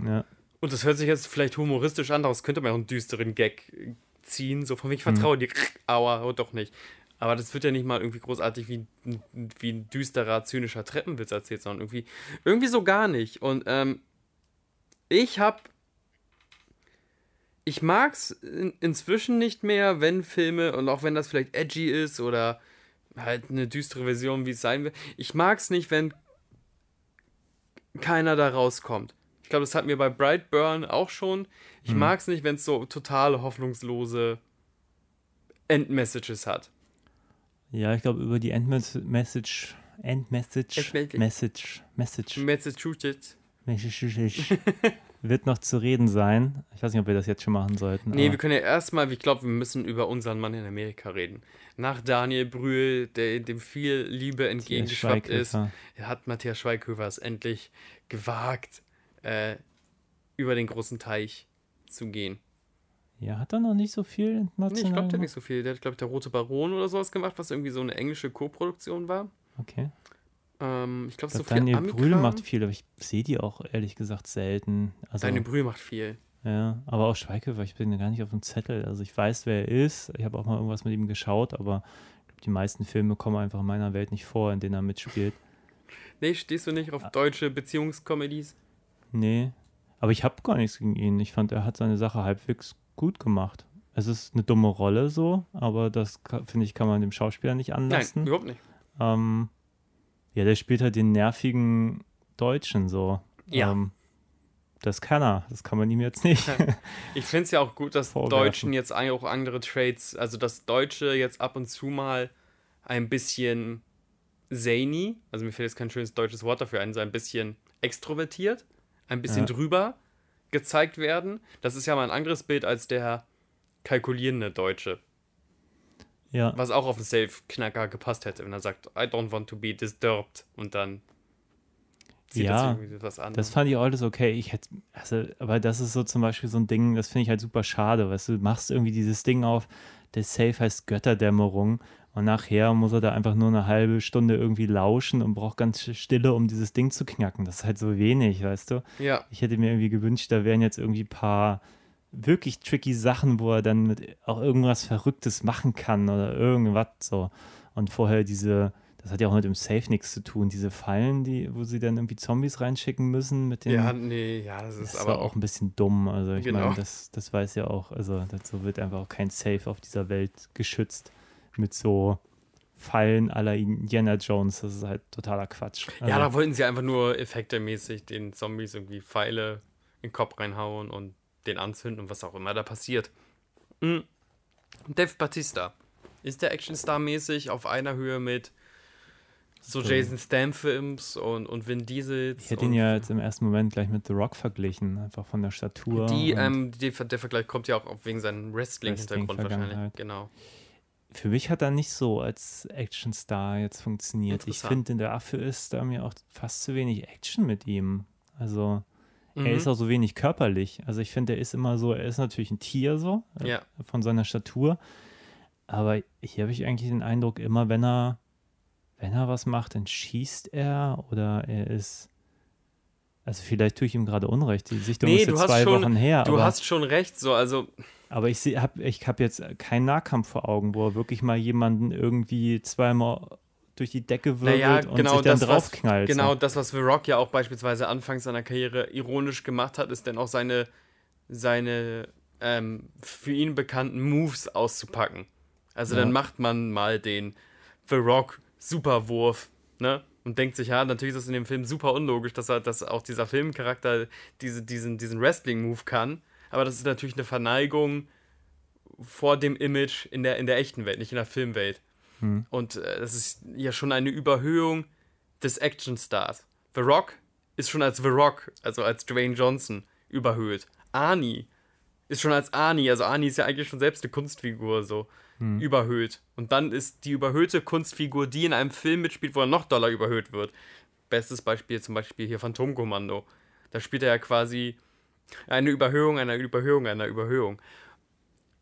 ja. Und das hört sich jetzt vielleicht humoristisch an, daraus könnte man auch einen düsteren Gag äh, ziehen, so von wegen, ich vertraue dir, aua, oh, doch nicht. Aber das wird ja nicht mal irgendwie großartig wie, ein- wie ein düsterer, zynischer Treppenwitz erzählt, sondern irgendwie, irgendwie so gar nicht. Und ähm, ich hab ich mag's in, inzwischen nicht mehr, wenn Filme, und auch wenn das vielleicht edgy ist oder halt eine düstere Version, wie es sein will, ich mag's nicht, wenn keiner da rauskommt. Ich glaube, das hatten wir bei Brightburn auch schon. Ich mag's nicht, wenn es so total hoffnungslose Endmessages hat. Ja, ich glaube, über die Endmessage, Endmessage, Endmessage. Message, Message, Massachusetts. Message wird noch zu reden sein. Ich weiß nicht, ob wir das jetzt schon machen sollten. Nee, wir können ja erstmal, ich glaube, wir müssen über unseren Mann in Amerika reden. Nach Daniel Brühl, der dem viel Liebe entgegengeschwappt ist, hat Matthias Schweighöfer es endlich gewagt, äh, über den großen Teich zu gehen. Ja, hat er noch nicht so viel Nee, international ich glaube, der hat nicht so viel. Der hat, glaube ich, der Rote Baron oder sowas gemacht, was irgendwie so eine englische Co-Produktion war. Okay. Ähm, ich glaube, so viel Daniel Amikram. Brühl macht viel, aber ich sehe die auch ehrlich gesagt selten. Also, Daniel Brühl macht viel. ja, aber auch Schweighöfer, ich bin gar nicht auf dem Zettel. Also ich weiß, wer er ist. Ich habe auch mal irgendwas mit ihm geschaut, aber ich glaube, die meisten Filme kommen einfach in meiner Welt nicht vor, in denen er mitspielt. Nee, stehst du nicht auf deutsche Beziehungskomedies? Nee, aber ich habe gar nichts gegen ihn. Ich fand, er hat seine Sache halbwegs gut gemacht. Es ist eine dumme Rolle so, aber das finde ich, kann man dem Schauspieler nicht Nein, anlassen. überhaupt nicht. Ähm, ja, der spielt halt den nervigen Deutschen so. Ja. Ähm, das kann er. Das kann man ihm jetzt nicht. Ich finde es ja auch gut, dass Vorwerfen. Deutschen jetzt auch andere Traits, also dass Deutsche jetzt ab und zu mal ein bisschen zany, also mir fällt jetzt kein schönes deutsches Wort dafür ein, so ein bisschen extrovertiert, ein bisschen Ja. drüber gezeigt werden. Das ist ja mal ein anderes Bild als der kalkulierende Deutsche, ja. was auch auf den Safe-Knacker gepasst hätte, wenn er sagt, I don't want to be disturbed und dann zieht Ja, das irgendwie was an. Das fand ich alles okay. Ich hätte, also, aber das ist so zum Beispiel so ein Ding, das finde ich halt super schade. Weißt du, du machst irgendwie dieses Ding auf, der Safe heißt Götterdämmerung und nachher muss er da einfach nur eine halbe Stunde irgendwie lauschen und braucht ganz Stille, um dieses Ding zu knacken. Das ist halt so wenig, weißt du? ja, Ich hätte mir irgendwie gewünscht, da wären jetzt irgendwie ein paar wirklich tricky Sachen, wo er dann mit auch irgendwas Verrücktes machen kann oder irgendwas so. Und vorher diese, das hat ja auch mit dem Safe nichts zu tun, diese Fallen, die, wo sie dann irgendwie Zombies reinschicken müssen mit den. ja, nee, ja, das ist das aber auch ein bisschen dumm. Also ich Genau. meine, das, das weiß ja auch, also dazu wird einfach auch kein Safe auf dieser Welt geschützt mit so Fallen aller Indiana Jones. Das ist halt totaler Quatsch. Ja, Also- da wollten sie einfach nur effektemäßig den Zombies irgendwie Pfeile in den Kopf reinhauen und den anzünden und was auch immer da passiert. Mhm. Dave Batista. Ist der Actionstar-mäßig auf einer Höhe mit so So. Jason Statham-Films und, und Vin Diesel? Ich hätte ihn ja jetzt im ersten Moment gleich mit The Rock verglichen, einfach von der Statur. Die, ähm, die, der Vergleich kommt ja auch wegen seinem Wrestling-Hintergrund wahrscheinlich. Wrestling-Vergangenheit. Genau. für mich hat er nicht so als Actionstar jetzt funktioniert. Ich finde, dafür ist da mir auch fast zu wenig Action mit ihm. Also Mhm. er ist auch so wenig körperlich. Also ich finde, er ist immer so, er ist natürlich ein Tier so, äh, Ja. von seiner Statur. Aber hier habe ich eigentlich den Eindruck, immer wenn er, wenn er was macht, dann schießt er oder er ist. Also vielleicht tue ich ihm gerade Unrecht. Die Sichtung Nee, ist du jetzt hast zwei schon- Wochen her. Du aber hast schon recht, so, also aber ich habe ich hab jetzt keinen Nahkampf vor Augen, wo er wirklich mal jemanden irgendwie zweimal durch die Decke wirbelt Naja, und genau sich dann das, was, draufknallt. genau so. das, was The Rock ja auch beispielsweise anfangs seiner Karriere ironisch gemacht hat, ist dann auch seine, seine ähm, für ihn bekannten Moves auszupacken. Also Ja. dann macht man mal den The Rock Superwurf, ne? Und denkt sich, ja, natürlich ist das in dem Film super unlogisch, dass er, dass auch dieser Filmcharakter diese, diesen, diesen Wrestling-Move kann. Aber das ist natürlich eine Verneigung vor dem Image in der, in der echten Welt, nicht in der Filmwelt. Und äh, das ist ja schon eine Überhöhung des Actionstars. The Rock ist schon als The Rock, also als Dwayne Johnson, überhöht. Arnie ist schon als Arnie, also Arnie ist ja eigentlich schon selbst eine Kunstfigur, so überhöht. Und dann ist die überhöhte Kunstfigur, die in einem Film mitspielt, wo er noch doller überhöht wird. Bestes Beispiel zum Beispiel hier Phantomkommando. Da spielt er ja quasi eine Überhöhung einer Überhöhung einer Überhöhung.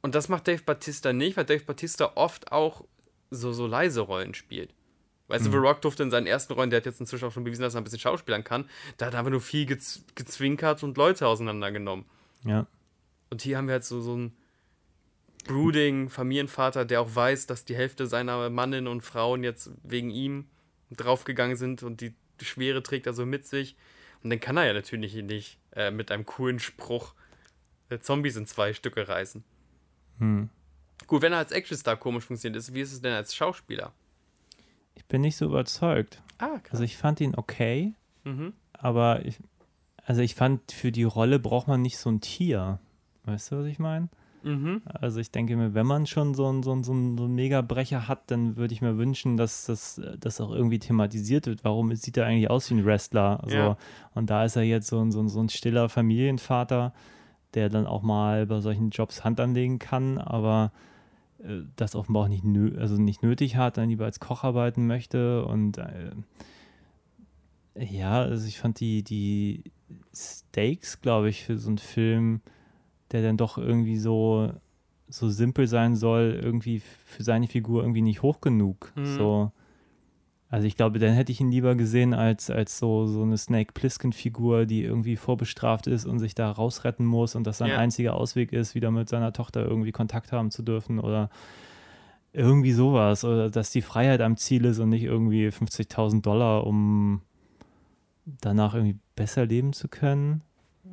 Und das macht Dave Batista nicht, weil Dave Batista oft auch so, so leise Rollen spielt. Weißt du, The Rock durfte in seinen ersten Rollen, der hat jetzt inzwischen auch schon bewiesen, dass er ein bisschen schauspielern kann, da hat er einfach nur viel gez gezwinkert und Leute auseinandergenommen. Ja. Und hier haben wir halt so, so einen brooding Familienvater, der auch weiß, dass die Hälfte seiner Mannen und Frauen jetzt wegen ihm draufgegangen sind und die Schwere trägt er so mit sich. Und dann kann er ja natürlich nicht äh, mit einem coolen Spruch äh, Zombies in zwei Stücke reißen. Hm. Gut, wenn er als Actionstar komisch funktioniert ist, wie ist es denn als Schauspieler? Ich bin nicht so überzeugt. Ah, krass. Also ich fand ihn okay, Mhm. aber ich, also ich fand, für die Rolle braucht man nicht so ein Tier. Weißt du, was ich meine? Mhm. Also ich denke mir, wenn man schon so einen so einen- so einen, so einen Megabrecher hat, dann würde ich mir wünschen, dass das, das auch irgendwie thematisiert wird. Warum sieht er eigentlich aus wie ein Wrestler? So. Ja. Und da ist er jetzt so ein, so, ein, so ein stiller Familienvater, der dann auch mal bei solchen Jobs Hand anlegen kann, aber das offenbar auch nicht, nö also nicht nötig hat, dann lieber als Koch arbeiten möchte. Und äh, ja, also ich fand die, die Stakes, glaube ich, für so einen Film, der dann doch irgendwie so, so simpel sein soll, irgendwie für seine Figur irgendwie nicht hoch genug. Mhm. So. Also ich glaube, dann hätte ich ihn lieber gesehen als, als so, so eine Snake Plissken-Figur, die irgendwie vorbestraft ist und sich da rausretten muss und das sein Ja. einziger Ausweg ist, wieder mit seiner Tochter irgendwie Kontakt haben zu dürfen oder irgendwie sowas. Oder dass die Freiheit am Ziel ist und nicht irgendwie 50.000 Dollar, um danach irgendwie besser leben zu können.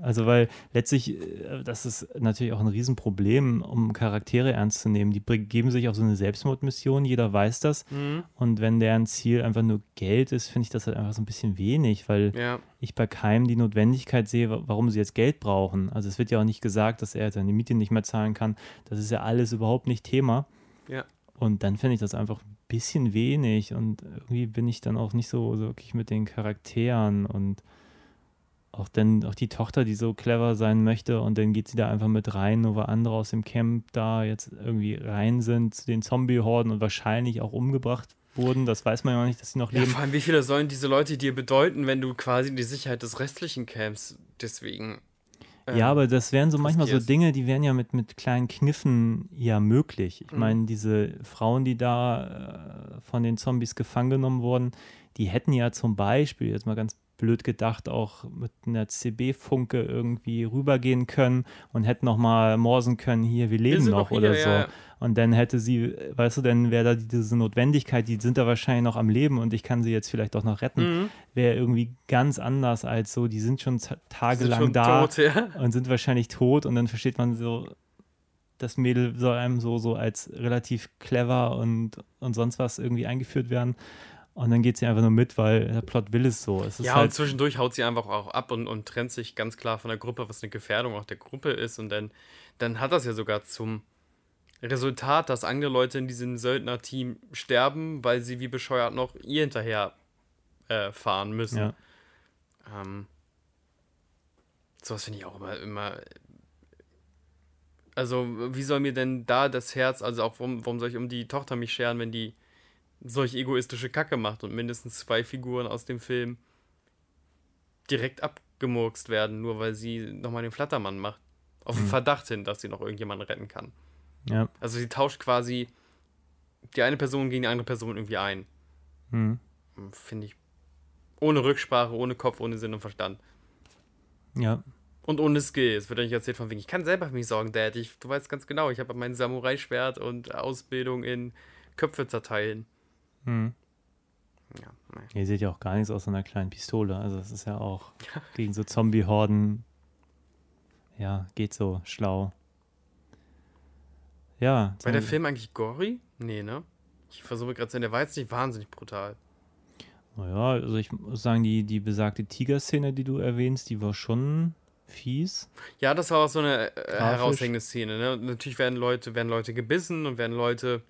Also weil letztlich, äh, das ist natürlich auch ein Riesenproblem, um Charaktere ernst zu nehmen. Die geben sich auf so eine Selbstmordmission, jeder weiß das. Mhm. Und wenn deren Ziel einfach nur Geld ist, finde ich das halt einfach so ein bisschen wenig, weil Ja. ich bei keinem die Notwendigkeit sehe, wa- warum sie jetzt Geld brauchen. Also es wird ja auch nicht gesagt, dass er seine Miete nicht mehr zahlen kann. Das ist ja alles überhaupt nicht Thema. Ja. Und dann finde ich das einfach ein bisschen wenig und irgendwie bin ich dann auch nicht so, so wirklich mit den Charakteren und auch dann auch die Tochter, die so clever sein möchte und dann geht sie da einfach mit rein, nur weil andere aus dem Camp da jetzt irgendwie rein sind zu den Zombie-Horden und wahrscheinlich auch umgebracht wurden. Das weiß man ja noch nicht, dass sie noch Ja, leben. vor allem, wie viele sollen diese Leute dir bedeuten, wenn du quasi die Sicherheit des restlichen Camps deswegen. ähm, Ja, aber das wären so manchmal so. Dinge, die wären ja mit, mit kleinen Kniffen ja möglich. Ich Mhm. meine, diese Frauen, die da äh, von den Zombies gefangen genommen wurden, die hätten ja zum Beispiel, jetzt mal ganz blöd gedacht, auch mit einer CB-Funke irgendwie rübergehen können und hätten noch mal morsen können, hier, wir leben sind noch noch oder hier, so. ja. Und dann hätte sie, weißt du, dann wäre da diese Notwendigkeit, die sind da wahrscheinlich noch am Leben und ich kann sie jetzt vielleicht auch noch retten, Mhm. wäre irgendwie ganz anders als so, die sind schon die sind tagelang schon da tot, ja. und sind wahrscheinlich tot und dann versteht man so, das Mädel soll einem so, so als relativ clever und, und sonst was irgendwie eingeführt werden. Und dann geht sie einfach nur mit, weil der Plot will es so. Es ist Ja, und halt, zwischendurch haut sie einfach auch ab und, und trennt sich ganz klar von der Gruppe, was eine Gefährdung auch der Gruppe ist. Und dann, dann hat das ja sogar zum Resultat, dass andere Leute in diesem Söldner-Team sterben, weil sie wie bescheuert noch ihr hinterher äh, fahren müssen. ja. Ähm, sowas finde ich auch immer, immer. Also, wie soll mir denn da das Herz, also auch warum, warum soll ich um die Tochter mich scheren, wenn die solch egoistische Kacke macht und mindestens zwei Figuren aus dem Film direkt abgemurkst werden, nur weil sie nochmal den Flattermann macht. Auf den Verdacht hin, dass sie noch irgendjemanden retten kann. ja. Also sie tauscht quasi die eine Person gegen die andere Person irgendwie ein. Hm. Finde ich. Ohne Rücksprache, ohne Kopf, ohne Sinn und Verstand. ja. Und ohne Skill. Es wird ja nicht erzählt von wegen, ich kann selber für mich sorgen, Dad. Ich, du weißt ganz genau, ich habe mein Samurai-Schwert und Ausbildung in Köpfe zerteilen. Hm. Ja, naja. Ihr seht ja auch gar nichts aus so einer kleinen Pistole. Also es ist ja auch gegen so Zombie-Horden, ja, geht so schlau. Ja. War der Film eigentlich gory? Nee, ne? Ich versuche gerade zu sehen, der war jetzt nicht wahnsinnig brutal. Naja, also ich muss sagen, die, die besagte Tiger-Szene, die du erwähnst, die war schon fies. Ja, das war auch so eine äh, heraushängende Szene. Ne? Und Natürlich werden Leute, werden Leute gebissen und werden Leute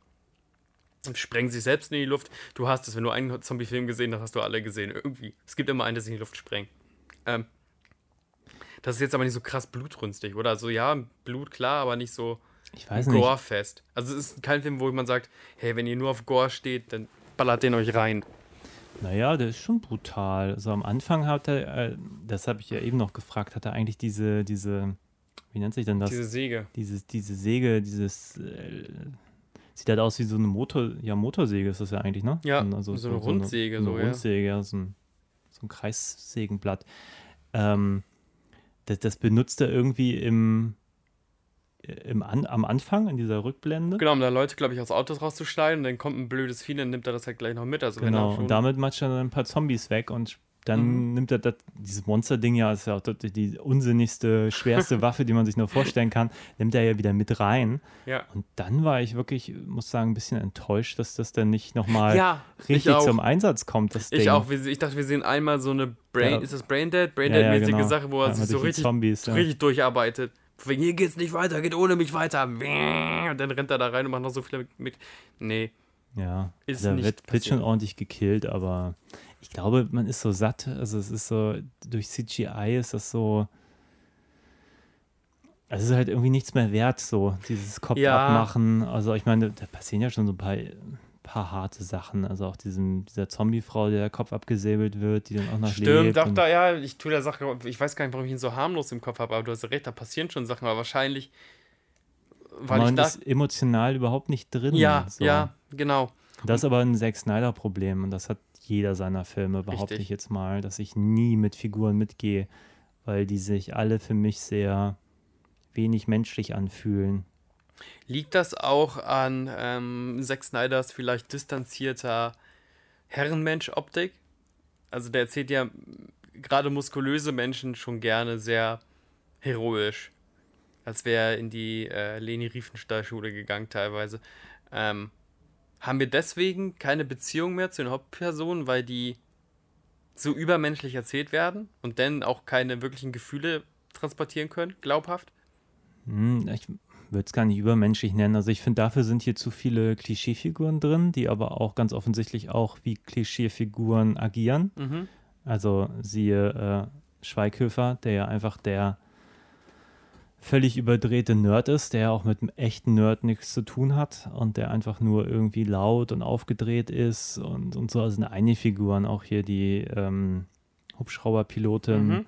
sprengen sich selbst in die Luft. Du hast es, wenn du einen Zombie-Film gesehen hast, hast du alle gesehen. Irgendwie. Es gibt immer einen, der sich in die Luft sprengt. Ähm, das ist jetzt aber nicht so krass blutrünstig, oder? Also ja, Blut klar, aber nicht so Ich weiß nicht. Gore-fest. Also es ist kein Film, wo man sagt, hey, wenn ihr nur auf Gore steht, dann ballert den euch rein. Naja, der ist schon brutal. Also am Anfang hat er, äh, das habe ich ja eben noch gefragt, hat er eigentlich diese, diese, wie nennt sich denn das? Diese Säge. Dieses, diese Säge, dieses, äh, sieht halt aus wie so eine Motor, ja, Motorsäge ist das ja eigentlich, ne? Ja, Und also so eine Rundsäge, So so, eine ja. Rundsäge, ja, so ein, so ein Kreissägenblatt. Ähm, das, das benutzt er irgendwie im, im An, am Anfang, in dieser Rückblende. Genau, um da Leute, glaube ich, aus Autos rauszuschneiden und dann kommt ein blödes Vieh, dann nimmt er das halt gleich noch mit. Also Genau, und damit matscht er dann ein paar Zombies weg und dann Mhm. nimmt er das, dieses Monster-Ding ja, ist ja auch die, unsinnigste, schwerste Waffe, die man sich nur vorstellen kann, nimmt er ja wieder mit rein. Ja. Und dann war ich wirklich, muss sagen, ein bisschen enttäuscht, dass das dann nicht nochmal Ja, ich richtig auch. zum Einsatz kommt, das Ding. Ich auch. Wir, ich dachte, wir sehen einmal so eine Brain. Ja. Ist das Braindead? Braindead-mäßige genau. Sache, wo er sich so richtig, Zombies, richtig durcharbeitet. Wegen, hier geht's nicht weiter, geht ohne mich weiter. Und dann rennt er da rein und macht noch so viele mit. Nee. Ja, Ist da nicht wird, wird schon ordentlich gekillt, aber ich glaube, man ist so satt. Also es ist so, durch CGI ist das so. Also es ist halt irgendwie nichts mehr wert, so dieses Kopf Ja. abmachen. Also ich meine, da passieren ja schon so ein paar, paar harte Sachen. Also auch diesem, dieser Zombie-Frau, der der Kopf abgesäbelt wird, die dann auch noch Stimmt, lebt. doch, und- da, ja, ich tue der Sache, ich weiß gar nicht, warum ich ihn so harmlos im Kopf habe, aber du hast recht, da passieren schon Sachen, aber wahrscheinlich, weil man ich da. ist emotional überhaupt nicht drin. Ja, so. ja, genau. Das ist aber ein Zack Snyder-Problem und das hat jeder seiner Filme, behaupte Richtig. ich jetzt mal, dass ich nie mit Figuren mitgehe, weil die sich alle für mich sehr wenig menschlich anfühlen. Liegt das auch an ähm, Zack Snyders vielleicht distanzierter Herrenmensch-Optik? Also der erzählt ja gerade muskulöse Menschen schon gerne sehr heroisch. Als wäre er in die äh, Leni Riefenstahl-Schule gegangen teilweise. Ähm, haben wir deswegen keine Beziehung mehr zu den Hauptpersonen, weil die so übermenschlich erzählt werden und dann auch keine wirklichen Gefühle transportieren können, glaubhaft? Hm, ich würde es gar nicht übermenschlich nennen. Also ich finde, dafür sind hier zu viele Klischeefiguren drin, die aber auch ganz offensichtlich auch wie Klischeefiguren agieren. Mhm. Also siehe äh, Schweighöfer, der ja einfach der völlig überdrehte Nerd ist, der auch mit einem echten Nerd nichts zu tun hat und der einfach nur irgendwie laut und aufgedreht ist und, und so. Also eine Figuren, auch hier die ähm, Hubschrauberpilotin, Mhm.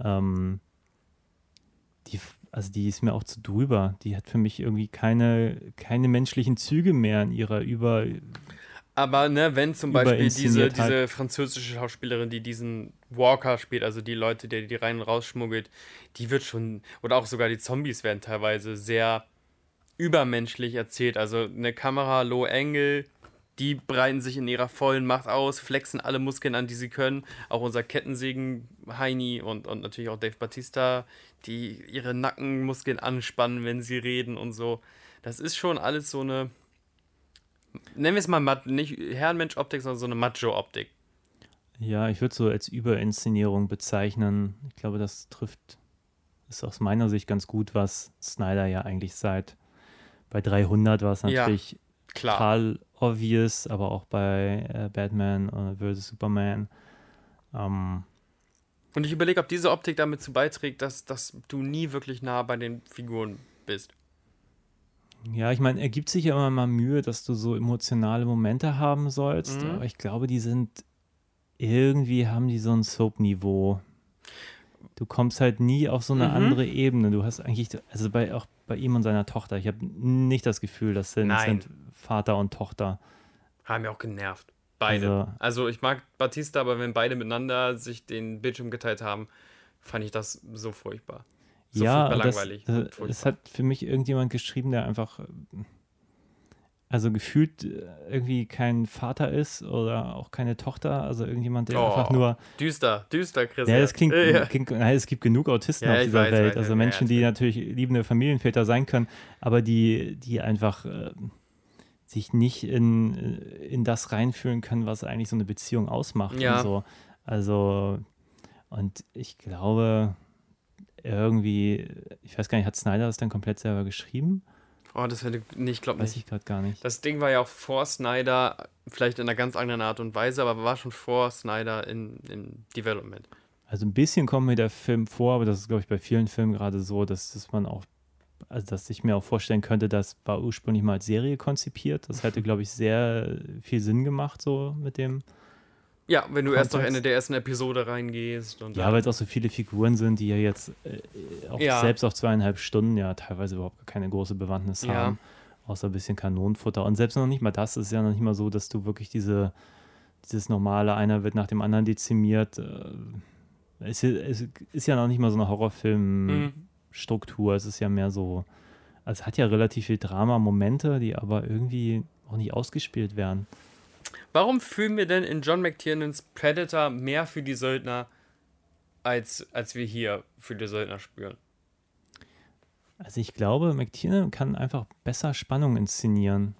ähm, die, also die ist mir auch zu drüber. Die hat für mich irgendwie keine, keine menschlichen Züge mehr in ihrer über. Aber ne, wenn zum Beispiel diese, halt. diese französische Schauspielerin, die diesen Walker spielt, also die Leute, die die rein und rausschmuggelt, die wird schon, oder auch sogar die Zombies werden teilweise sehr übermenschlich erzählt. Also eine Kamera, Low Angle, die breiten sich in ihrer vollen Macht aus, flexen alle Muskeln an, die sie können. Auch unser Kettensägen Heini und, und natürlich auch Dave Batista, die ihre Nackenmuskeln anspannen, wenn sie reden und so. Das ist schon alles so eine, nennen wir es mal Mat- nicht Herrenmensch-Optik, sondern so eine Macho-Optik. Ja, ich würde so als Überinszenierung bezeichnen. Ich glaube, das trifft, ist aus meiner Sicht ganz gut, was Snyder ja eigentlich seit bei 300 war es Ja, natürlich Klar. total obvious, aber auch bei äh, Batman äh, vs. Superman. Ähm, Und ich überlege, ob diese Optik damit zu beiträgt, dass, dass du nie wirklich nah bei den Figuren bist. Ja, ich meine, er gibt sich ja immer mal Mühe, dass du so emotionale Momente haben sollst, Mhm. aber ich glaube, die sind irgendwie haben die so ein Soap-Niveau. Du kommst halt nie auf so eine Mhm. andere Ebene. Du hast eigentlich, also bei, auch bei ihm und seiner Tochter, ich habe nicht das Gefühl, das sind, das sind Vater und Tochter. Haben mir auch genervt. Beide. Also- Also, ich mag Batista, aber wenn beide miteinander sich den Bildschirm geteilt haben, fand ich das so furchtbar. So ja, das, langweilig. äh, es hat für mich irgendjemand geschrieben, der einfach, äh, also gefühlt äh, irgendwie kein Vater ist oder auch keine Tochter, also irgendjemand, der Oh, einfach nur, Düster, düster, Chris. ja, das klingt, ja. klingt nein, es gibt genug Autisten Ja, auf dieser weiß, Welt, weiß, also ja, Menschen, die ich natürlich liebende Familienväter sein können, aber die, die einfach äh, sich nicht in, äh, in das reinfühlen können, was eigentlich so eine Beziehung ausmacht Ja. und so. Also, und ich glaube, irgendwie, ich weiß gar nicht, hat Snyder das dann komplett selber geschrieben? Oh, das hätte. Nee, ich glaube Weiß nicht. ich gerade gar nicht. Das Ding war ja auch vor Snyder, vielleicht in einer ganz anderen Art und Weise, aber war schon vor Snyder in, in Development. Also ein bisschen kommt mir der Film vor, aber das ist, glaube ich, bei vielen Filmen gerade so, dass, dass man auch, also dass ich mir auch vorstellen könnte, das war ursprünglich mal als Serie konzipiert. Das hätte, glaube ich, sehr viel Sinn gemacht, so mit dem. Ja, wenn du erst noch Kontext. Ende der ersten Episode reingehst und Ja, weil es auch so viele Figuren sind, die ja jetzt äh, auch Ja. selbst auf zweieinhalb Stunden ja teilweise überhaupt keine große Bewandtnis Ja. haben. Außer ein bisschen Kanonenfutter. Und selbst noch nicht mal das ist ja noch nicht mal so, dass du wirklich diese, dieses normale, einer wird nach dem anderen dezimiert. Äh, es, ist- es ist ja noch nicht mal so eine Mhm. Horrorfilm-Struktur. Es ist ja mehr so, also es hat ja relativ viel Drama-Momente, die aber irgendwie auch nicht ausgespielt werden. Warum fühlen wir denn in John McTiernans Predator mehr für die Söldner, als, als wir hier für die Söldner spüren? Also ich glaube, McTiernan kann einfach besser Spannung inszenieren.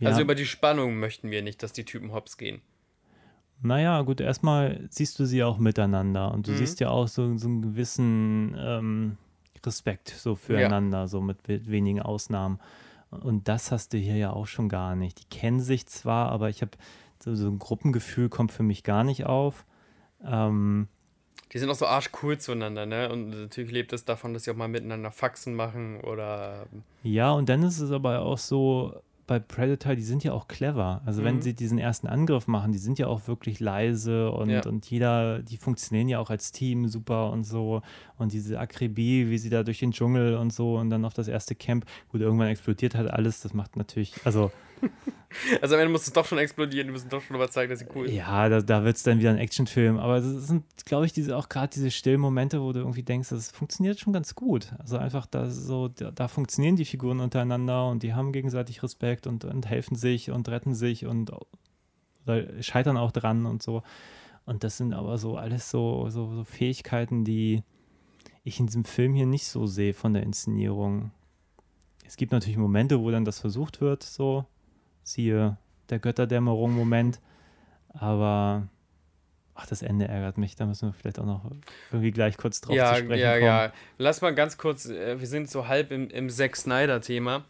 Ja. Also über die Spannung möchten wir nicht, dass die Typen hops gehen. Naja, gut, erstmal siehst du sie auch miteinander und du Mhm. siehst ja auch so, so einen gewissen ähm, Respekt so füreinander, so mit we- wenigen Ausnahmen. Und das hast du hier ja auch schon gar nicht. Die kennen sich zwar, aber ich habe so, so ein Gruppengefühl kommt für mich gar nicht auf. Ähm, Die sind auch so arschcool zueinander, ne? Und natürlich lebt es davon, dass sie auch mal miteinander Faxen machen oder. ja, und dann ist es aber auch so, bei Predator, die sind ja auch clever. Also Mhm. wenn sie diesen ersten Angriff machen, die sind ja auch wirklich leise und, Ja. und jeder, die funktionieren ja auch als Team super und so. Und diese Akribie, wie sie da durch den Dschungel und so und dann auf das erste Camp, gut, irgendwann explodiert halt alles, das macht natürlich, also Also am Ende muss es doch schon explodieren, die müssen doch schon überzeugen, dass sie cool sind. ja, da, da wird es dann wieder ein Actionfilm. Aber es sind, glaube ich, diese, auch gerade diese stillen Momente, wo du irgendwie denkst, das funktioniert schon ganz gut. Also einfach da so, da, da funktionieren die Figuren untereinander und die haben gegenseitig Respekt und, und helfen sich und retten sich und scheitern auch dran und so. Und das sind aber so alles so, so, so Fähigkeiten, die ich in diesem Film hier nicht so sehe von der Inszenierung. Es gibt natürlich Momente, wo dann das versucht wird, so siehe der Götterdämmerung-Moment. Aber ach, das Ende ärgert mich. Da müssen wir vielleicht auch noch irgendwie gleich kurz drauf ja, zu sprechen ja, kommen. ja. Lass mal ganz kurz, äh, wir sind so halb im, im Zack Snyder-Thema.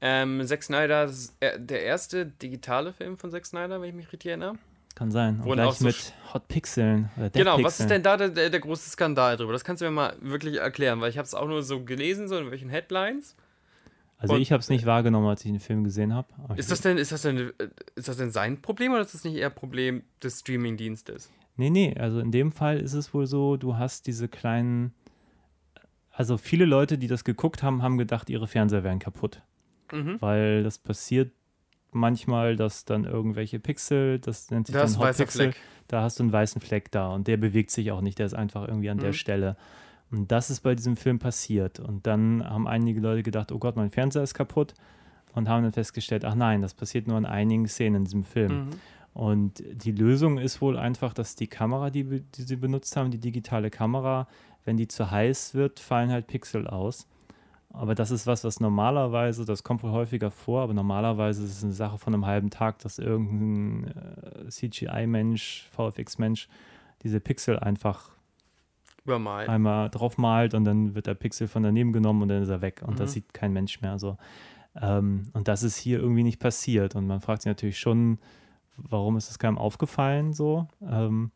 Ähm, Zack Snyder, ist, äh, der erste digitale Film von Zack Snyder, wenn ich mich richtig erinnere. Kann sein. Und gleich so mit Hot Pixeln. Genau, was Pixeln. ist denn da der, der, der große Skandal drüber? Das kannst du mir mal wirklich erklären, weil ich habe es auch nur so gelesen, so in welchen Headlines. Also Und- ich habe es nicht wahrgenommen, als ich den Film gesehen habe. Ist das denn, ist das denn, äh, ist das denn sein Problem oder ist das nicht eher Problem des Streamingdienstes? Nee, nee, also in dem Fall ist es wohl so, du hast diese kleinen. Also viele Leute, die das geguckt haben, haben gedacht, ihre Fernseher wären kaputt. Mhm. Weil das passiert manchmal, dass dann irgendwelche Pixel, das nennt sich Da ist dann Hotpixel, Fleck. da hast du einen weißen Fleck da und der bewegt sich auch nicht, der ist einfach irgendwie an der Mhm. Stelle. Und das ist bei diesem Film passiert. Und dann haben einige Leute gedacht, oh Gott, mein Fernseher ist kaputt. Und haben dann festgestellt, ach nein, das passiert nur in einigen Szenen in diesem Film. Mhm. Und die Lösung ist wohl einfach, dass die Kamera, die, die sie benutzt haben, die digitale Kamera, wenn die zu heiß wird, fallen halt Pixel aus. Aber das ist was, was normalerweise, das kommt wohl häufiger vor, aber normalerweise ist es eine Sache von einem halben Tag, dass irgendein äh, CGI-Mensch, VFX-Mensch diese Pixel einfach Übermal. einmal drauf malt und dann wird der Pixel von daneben genommen und dann ist er weg und das Mhm. sieht kein Mensch mehr. So. Ähm, und das ist hier irgendwie nicht passiert. Und man fragt sich natürlich schon, warum ist es keinem aufgefallen so? Ähm,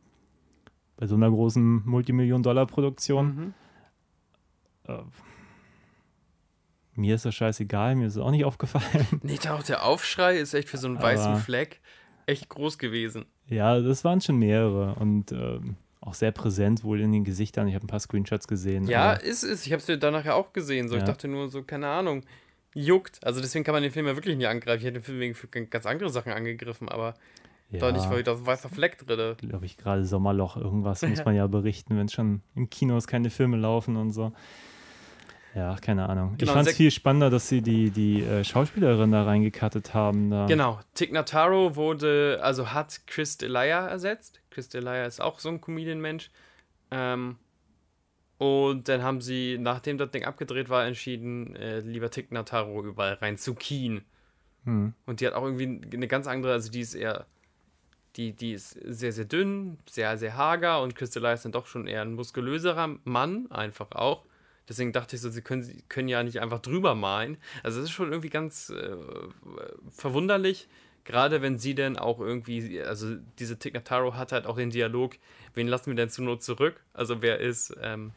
bei so einer großen Multimillion-Dollar-Produktion. Mhm. Äh, mir ist das scheißegal, mir ist es auch nicht aufgefallen. Nee, auch der Aufschrei ist echt für so einen weißen Aber- Fleck echt groß gewesen. ja, das waren schon mehrere und ähm, auch sehr präsent wohl in den Gesichtern. Ich habe ein paar Screenshots gesehen. Ja, ist es. Ich habe es danach ja auch gesehen. So, ich Ja. dachte nur so, keine Ahnung, juckt. Also deswegen kann man den Film ja wirklich nicht angreifen. Ich hätte den Film wegen für ganz andere Sachen angegriffen, aber doch nicht, weil da so ein weißer Fleck drin. glaube ich, gerade Sommerloch, irgendwas muss man ja berichten, wenn schon in Kinos keine Filme laufen und so. Ja, keine Ahnung. Genau, ich fand es viel spannender, dass sie die, die äh, Schauspielerin da reingekattet haben. Da. Genau, Tig Notaro wurde, also hat Chris Delia ersetzt. Chris Delia ist auch so ein Comedian-Mensch. Ähm, und dann haben sie, nachdem das Ding abgedreht war, entschieden, äh, lieber Tig Notaro überall rein zu keen. Hm. Und die hat auch irgendwie eine ganz andere, also die ist eher, die, die ist sehr, sehr dünn, sehr, sehr hager und Chris Delia ist dann doch schon eher ein muskulöserer Mann, einfach auch. Deswegen dachte ich so, sie können, sie können ja nicht einfach drüber malen. Also es ist schon irgendwie ganz äh, verwunderlich, gerade wenn sie denn auch irgendwie, also diese Tignataro hat halt auch den Dialog, wen lassen wir denn zur Not zurück? Also wer ist, ähm,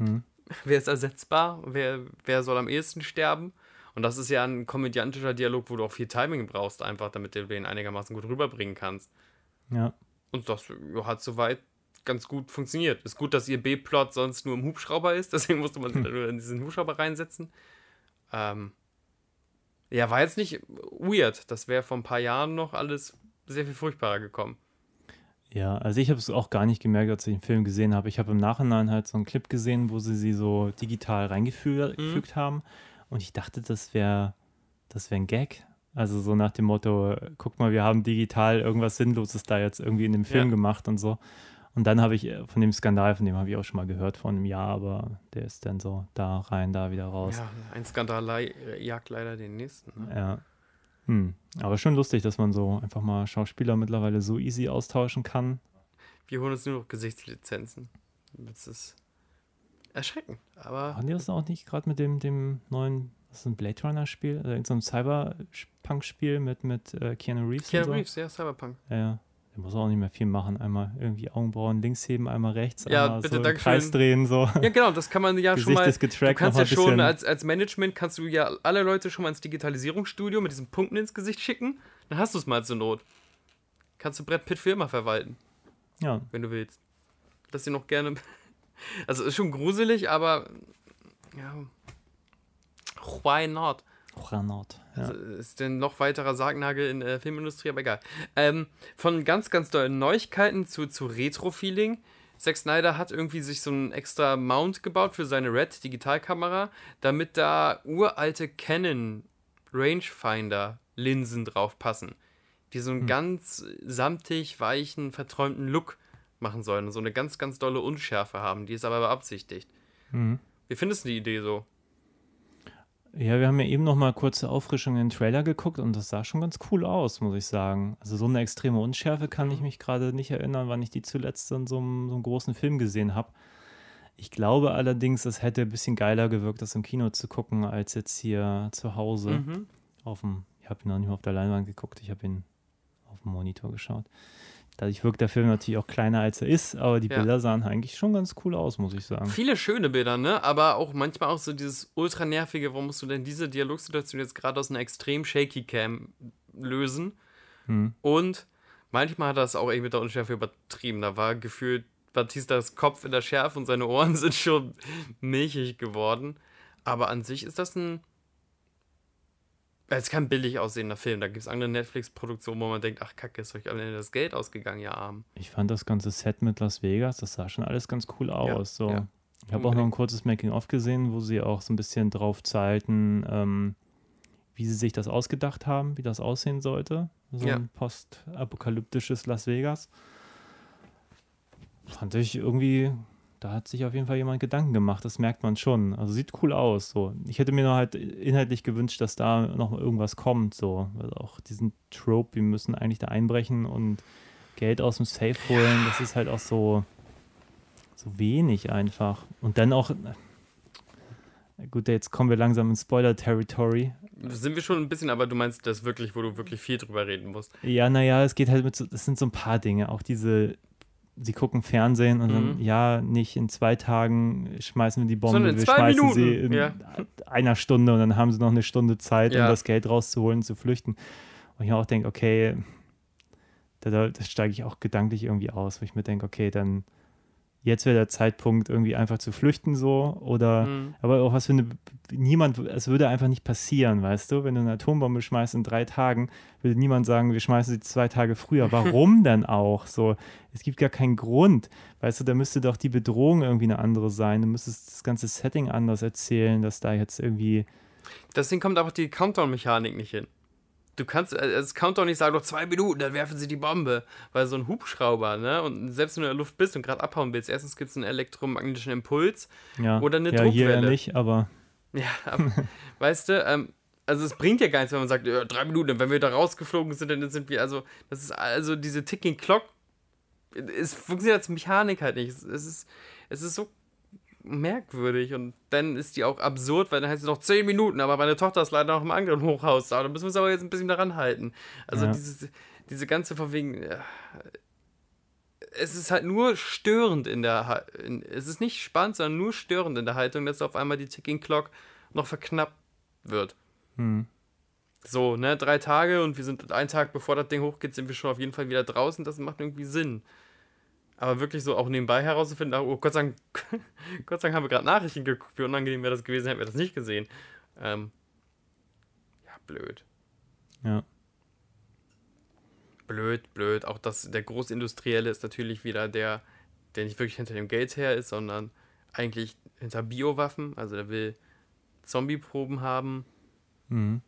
Hm. wer ist ersetzbar? Wer, wer soll am ehesten sterben? Und das ist ja ein komödiantischer Dialog, wo du auch viel Timing brauchst, einfach, damit du den einigermaßen gut rüberbringen kannst. Ja. Und das hat soweit ganz gut funktioniert. Ist gut, dass ihr B-Plot sonst nur im Hubschrauber ist, deswegen musste man dann nur in diesen Hubschrauber reinsetzen. Ähm, ja, war jetzt nicht weird. Das wäre vor ein paar Jahren noch alles sehr viel furchtbarer gekommen. Ja, also ich habe es auch gar nicht gemerkt, als ich den Film gesehen habe. Ich habe im Nachhinein halt so einen Clip gesehen, wo sie sie so digital reingefügt Mhm. haben. Und ich dachte, das wäre das wär ein Gag. Also so nach dem Motto, guck mal, wir haben digital irgendwas Sinnloses da jetzt irgendwie in dem Film Ja. gemacht und so. Und dann habe ich äh, von dem Skandal, von dem habe ich auch schon mal gehört vor einem Jahr, aber der ist dann so da rein, da wieder raus. Ja, ein Skandal lei- jagt leider den nächsten. Ne? Ja. Hm. Aber schon lustig, dass man so einfach mal Schauspieler mittlerweile so easy austauschen kann. Wir holen uns nur noch Gesichtslizenzen. Das ist erschreckend. Aber Haben die das auch nicht gerade mit dem, dem neuen, was ist ein Blade Runner-Spiel? Also irgendein so Cyberpunk-Spiel mit, mit äh, Keanu Reeves? Keanu so? Reeves, ja, Cyberpunk. Ja, ja. Der muss auch nicht mehr viel machen. Einmal irgendwie Augenbrauen links heben, einmal rechts, Ja, einmal bitte, so im. Kreis drehen, so. Ja, genau, das kann man ja schon mal. ist getrackt, du kannst ja schon als, als Management kannst du ja alle Leute schon mal ins Digitalisierungsstudio mit diesen Punkten ins Gesicht schicken. Dann hast du es mal zur Not. Kannst du Brett Pitt für immer verwalten, Ja, wenn du willst. Dass sie noch gerne. Also ist schon gruselig, aber ja. Why not? Granat. Ja. Also ist denn noch weiterer Sargnagel in der Filmindustrie, aber egal. Ähm, von ganz, ganz tollen Neuigkeiten zu, zu Retro-Feeling. Zack Snyder hat irgendwie sich so einen extra Mount gebaut für seine Red Digitalkamera, damit da uralte Canon Rangefinder Linsen drauf passen, die so einen ganz samtig, weichen, verträumten Look machen sollen und so eine ganz, ganz dolle Unschärfe haben, die ist aber beabsichtigt. Mhm. Wie findest du die Idee so? Ja, wir haben ja eben noch mal kurze Auffrischung in den Trailer geguckt und das sah schon ganz cool aus, muss ich sagen. Also so eine extreme Unschärfe kann Mhm. ich mich gerade nicht erinnern, wann ich die zuletzt in so einem, so einem großen Film gesehen habe. Ich glaube allerdings, es hätte ein bisschen geiler gewirkt, das im Kino zu gucken, als jetzt hier zu Hause Mhm. auf dem, ich habe ihn noch nicht mal auf der Leinwand geguckt, ich habe ihn auf dem Monitor geschaut. Dadurch wirkt der Film natürlich auch kleiner, als er ist, aber die Ja. Bilder sahen eigentlich schon ganz cool aus, muss ich sagen. Viele schöne Bilder, ne? Aber auch manchmal auch so dieses ultra nervige, warum musst du denn diese Dialogsituation jetzt gerade aus einer extrem shaky Cam lösen? Hm. Und manchmal hat er es auch irgendwie mit der Unschärfe übertrieben. Da war gefühlt Batistas Kopf in der Schärfe und seine Ohren sind schon milchig geworden. Aber an sich ist das ein. Es ist kein billig aussehender Film. Da gibt es andere Netflix-Produktionen, wo man denkt, ach Kacke, ist euch am Ende das Geld ausgegangen, ihr Arm. Ich fand das ganze Set mit Las Vegas, das sah schon alles ganz cool aus. so. ja. Ich habe auch noch ein kurzes Making-of gesehen, wo sie auch so ein bisschen drauf zahlten, ähm, wie sie sich das ausgedacht haben, wie das aussehen sollte. So Ja. ein postapokalyptisches Las Vegas. Fand ich irgendwie, da hat sich auf jeden Fall jemand Gedanken gemacht, das merkt man schon. Also sieht cool aus. So. Ich hätte mir noch halt inhaltlich gewünscht, dass da noch irgendwas kommt. So. Also auch diesen Trope, wir müssen eigentlich da einbrechen und Geld aus dem Safe holen, das ist halt auch so, so wenig einfach. Und dann auch, gut, jetzt kommen wir langsam in Spoiler-Territory. Sind wir schon ein bisschen, aber du meinst das wirklich, wo du wirklich viel drüber reden musst. Ja, naja, es geht halt mit so, das sind so ein paar Dinge. Auch diese, sie gucken Fernsehen und dann, Mhm. ja, nicht in zwei Tagen schmeißen wir die Bombe, Sondern wir schmeißen sie Minuten, in ja. einer Stunde und dann haben sie noch eine Stunde Zeit, Ja. um das Geld rauszuholen, zu flüchten. Und ich auch denke, okay, da, da steige ich auch gedanklich irgendwie aus, wo ich mir denke, okay, dann jetzt wäre der Zeitpunkt, irgendwie einfach zu flüchten so oder Mhm. aber auch was für eine niemand, es würde einfach nicht passieren, weißt du, wenn du eine Atombombe schmeißt in drei Tagen, würde niemand sagen, wir schmeißen sie zwei Tage früher. Warum denn auch? So, es gibt gar keinen Grund. Weißt du, da müsste doch die Bedrohung irgendwie eine andere sein. Du müsstest das ganze Setting anders erzählen, dass da jetzt irgendwie Deswegen kommt aber die Countdown-Mechanik nicht hin. Du kannst äh, das Countdown nicht sagen, noch zwei Minuten, dann werfen sie die Bombe. Weil so ein Hubschrauber, ne? Und selbst wenn du in der Luft bist und gerade abhauen willst, erstens gibt es einen elektromagnetischen Impuls. ja, Oder eine ja hier ja Druckwelle. nicht, aber Ja, aber, weißt du, ähm, also es bringt ja gar nichts, wenn man sagt, ja, drei Minuten, wenn wir da rausgeflogen sind, dann sind wir, also, das ist also diese Ticking Clock, es funktioniert als Mechanik halt nicht. Es, es ist, es ist so merkwürdig und dann ist die auch absurd, weil dann heißt es noch 10 Minuten, aber meine Tochter ist leider noch im anderen Hochhaus da, da müssen wir uns aber jetzt ein bisschen daran halten. Also Ja. dieses, diese ganze von wegen, ja, es ist halt nur störend in der, in, es ist nicht spannend, sondern nur störend in der Haltung, dass auf einmal die Ticking Clock noch verknappt wird. hm, So, ne, drei Tage und wir sind einen Tag bevor das Ding hochgeht, sind wir schon auf jeden Fall wieder draußen. Das macht irgendwie Sinn. Aber wirklich so auch nebenbei herauszufinden, oh Gott sei Dank, Gott sei Dank haben wir gerade Nachrichten geguckt, wie unangenehm wäre das gewesen, hätten wir das nicht gesehen. Ähm, ja, blöd. ja. Blöd, blöd. Auch das, der Großindustrielle ist natürlich wieder der, der nicht wirklich hinter dem Geld her ist, sondern eigentlich hinter Biowaffen. Also der will Zombie-Proben haben. Mhm.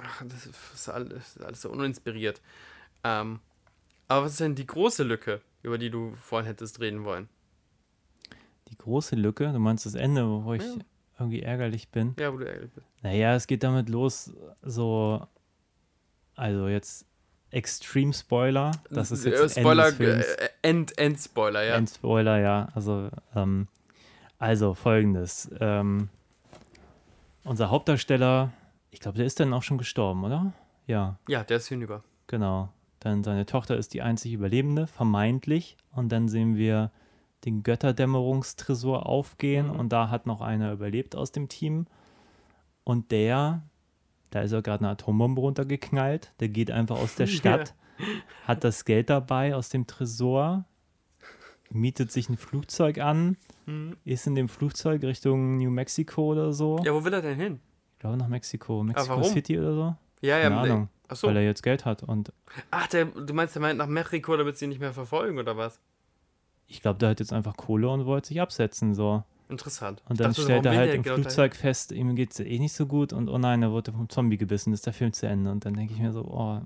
Ach, das ist alles, das ist alles so uninspiriert. Ähm, aber was ist denn die große Lücke, über die du vorhin hättest reden wollen? Die große Lücke, du meinst das Ende, wo ich Ja. irgendwie ärgerlich bin. Ja, wo du ärgerlich bist. Naja, es geht damit los, so, also jetzt Extreme Spoiler, das ist jetzt äh, Spoiler, Films. äh, End, End-Spoiler, ja. Ein Spoiler, ja. Also, ähm, also folgendes. Ähm, unser Hauptdarsteller, ich glaube, der ist dann auch schon gestorben, oder? Ja, Ja, der ist hinüber. genau. Dann seine Tochter ist die einzig Überlebende, vermeintlich. Und dann sehen wir den Götterdämmerungstresor aufgehen Mhm. und da hat noch einer überlebt aus dem Team. Und der, da ist er gerade eine Atombombe runtergeknallt, der geht einfach aus der Stadt, hat das Geld dabei aus dem Tresor, mietet sich ein Flugzeug an, ist in dem Flugzeug Richtung New Mexico oder so. Ja, wo will er denn hin? Ich glaube nach Mexiko, Mexico? City oder so. Ja, ja, Keine nee. Ahnung, Achso. weil er jetzt Geld hat. Und Ach, der, du meinst, der meint nach Mexiko, damit sie ihn nicht mehr verfolgen, oder was? ich glaube, der hat jetzt einfach Kohle und wollte sich absetzen. so. Interessant. Und dann dachte, stellt er halt im genau dahin? Flugzeug fest, ihm geht es eh nicht so gut und oh nein, er wurde vom Zombie gebissen, ist der Film zu Ende. Und dann denke ich mir so, oh,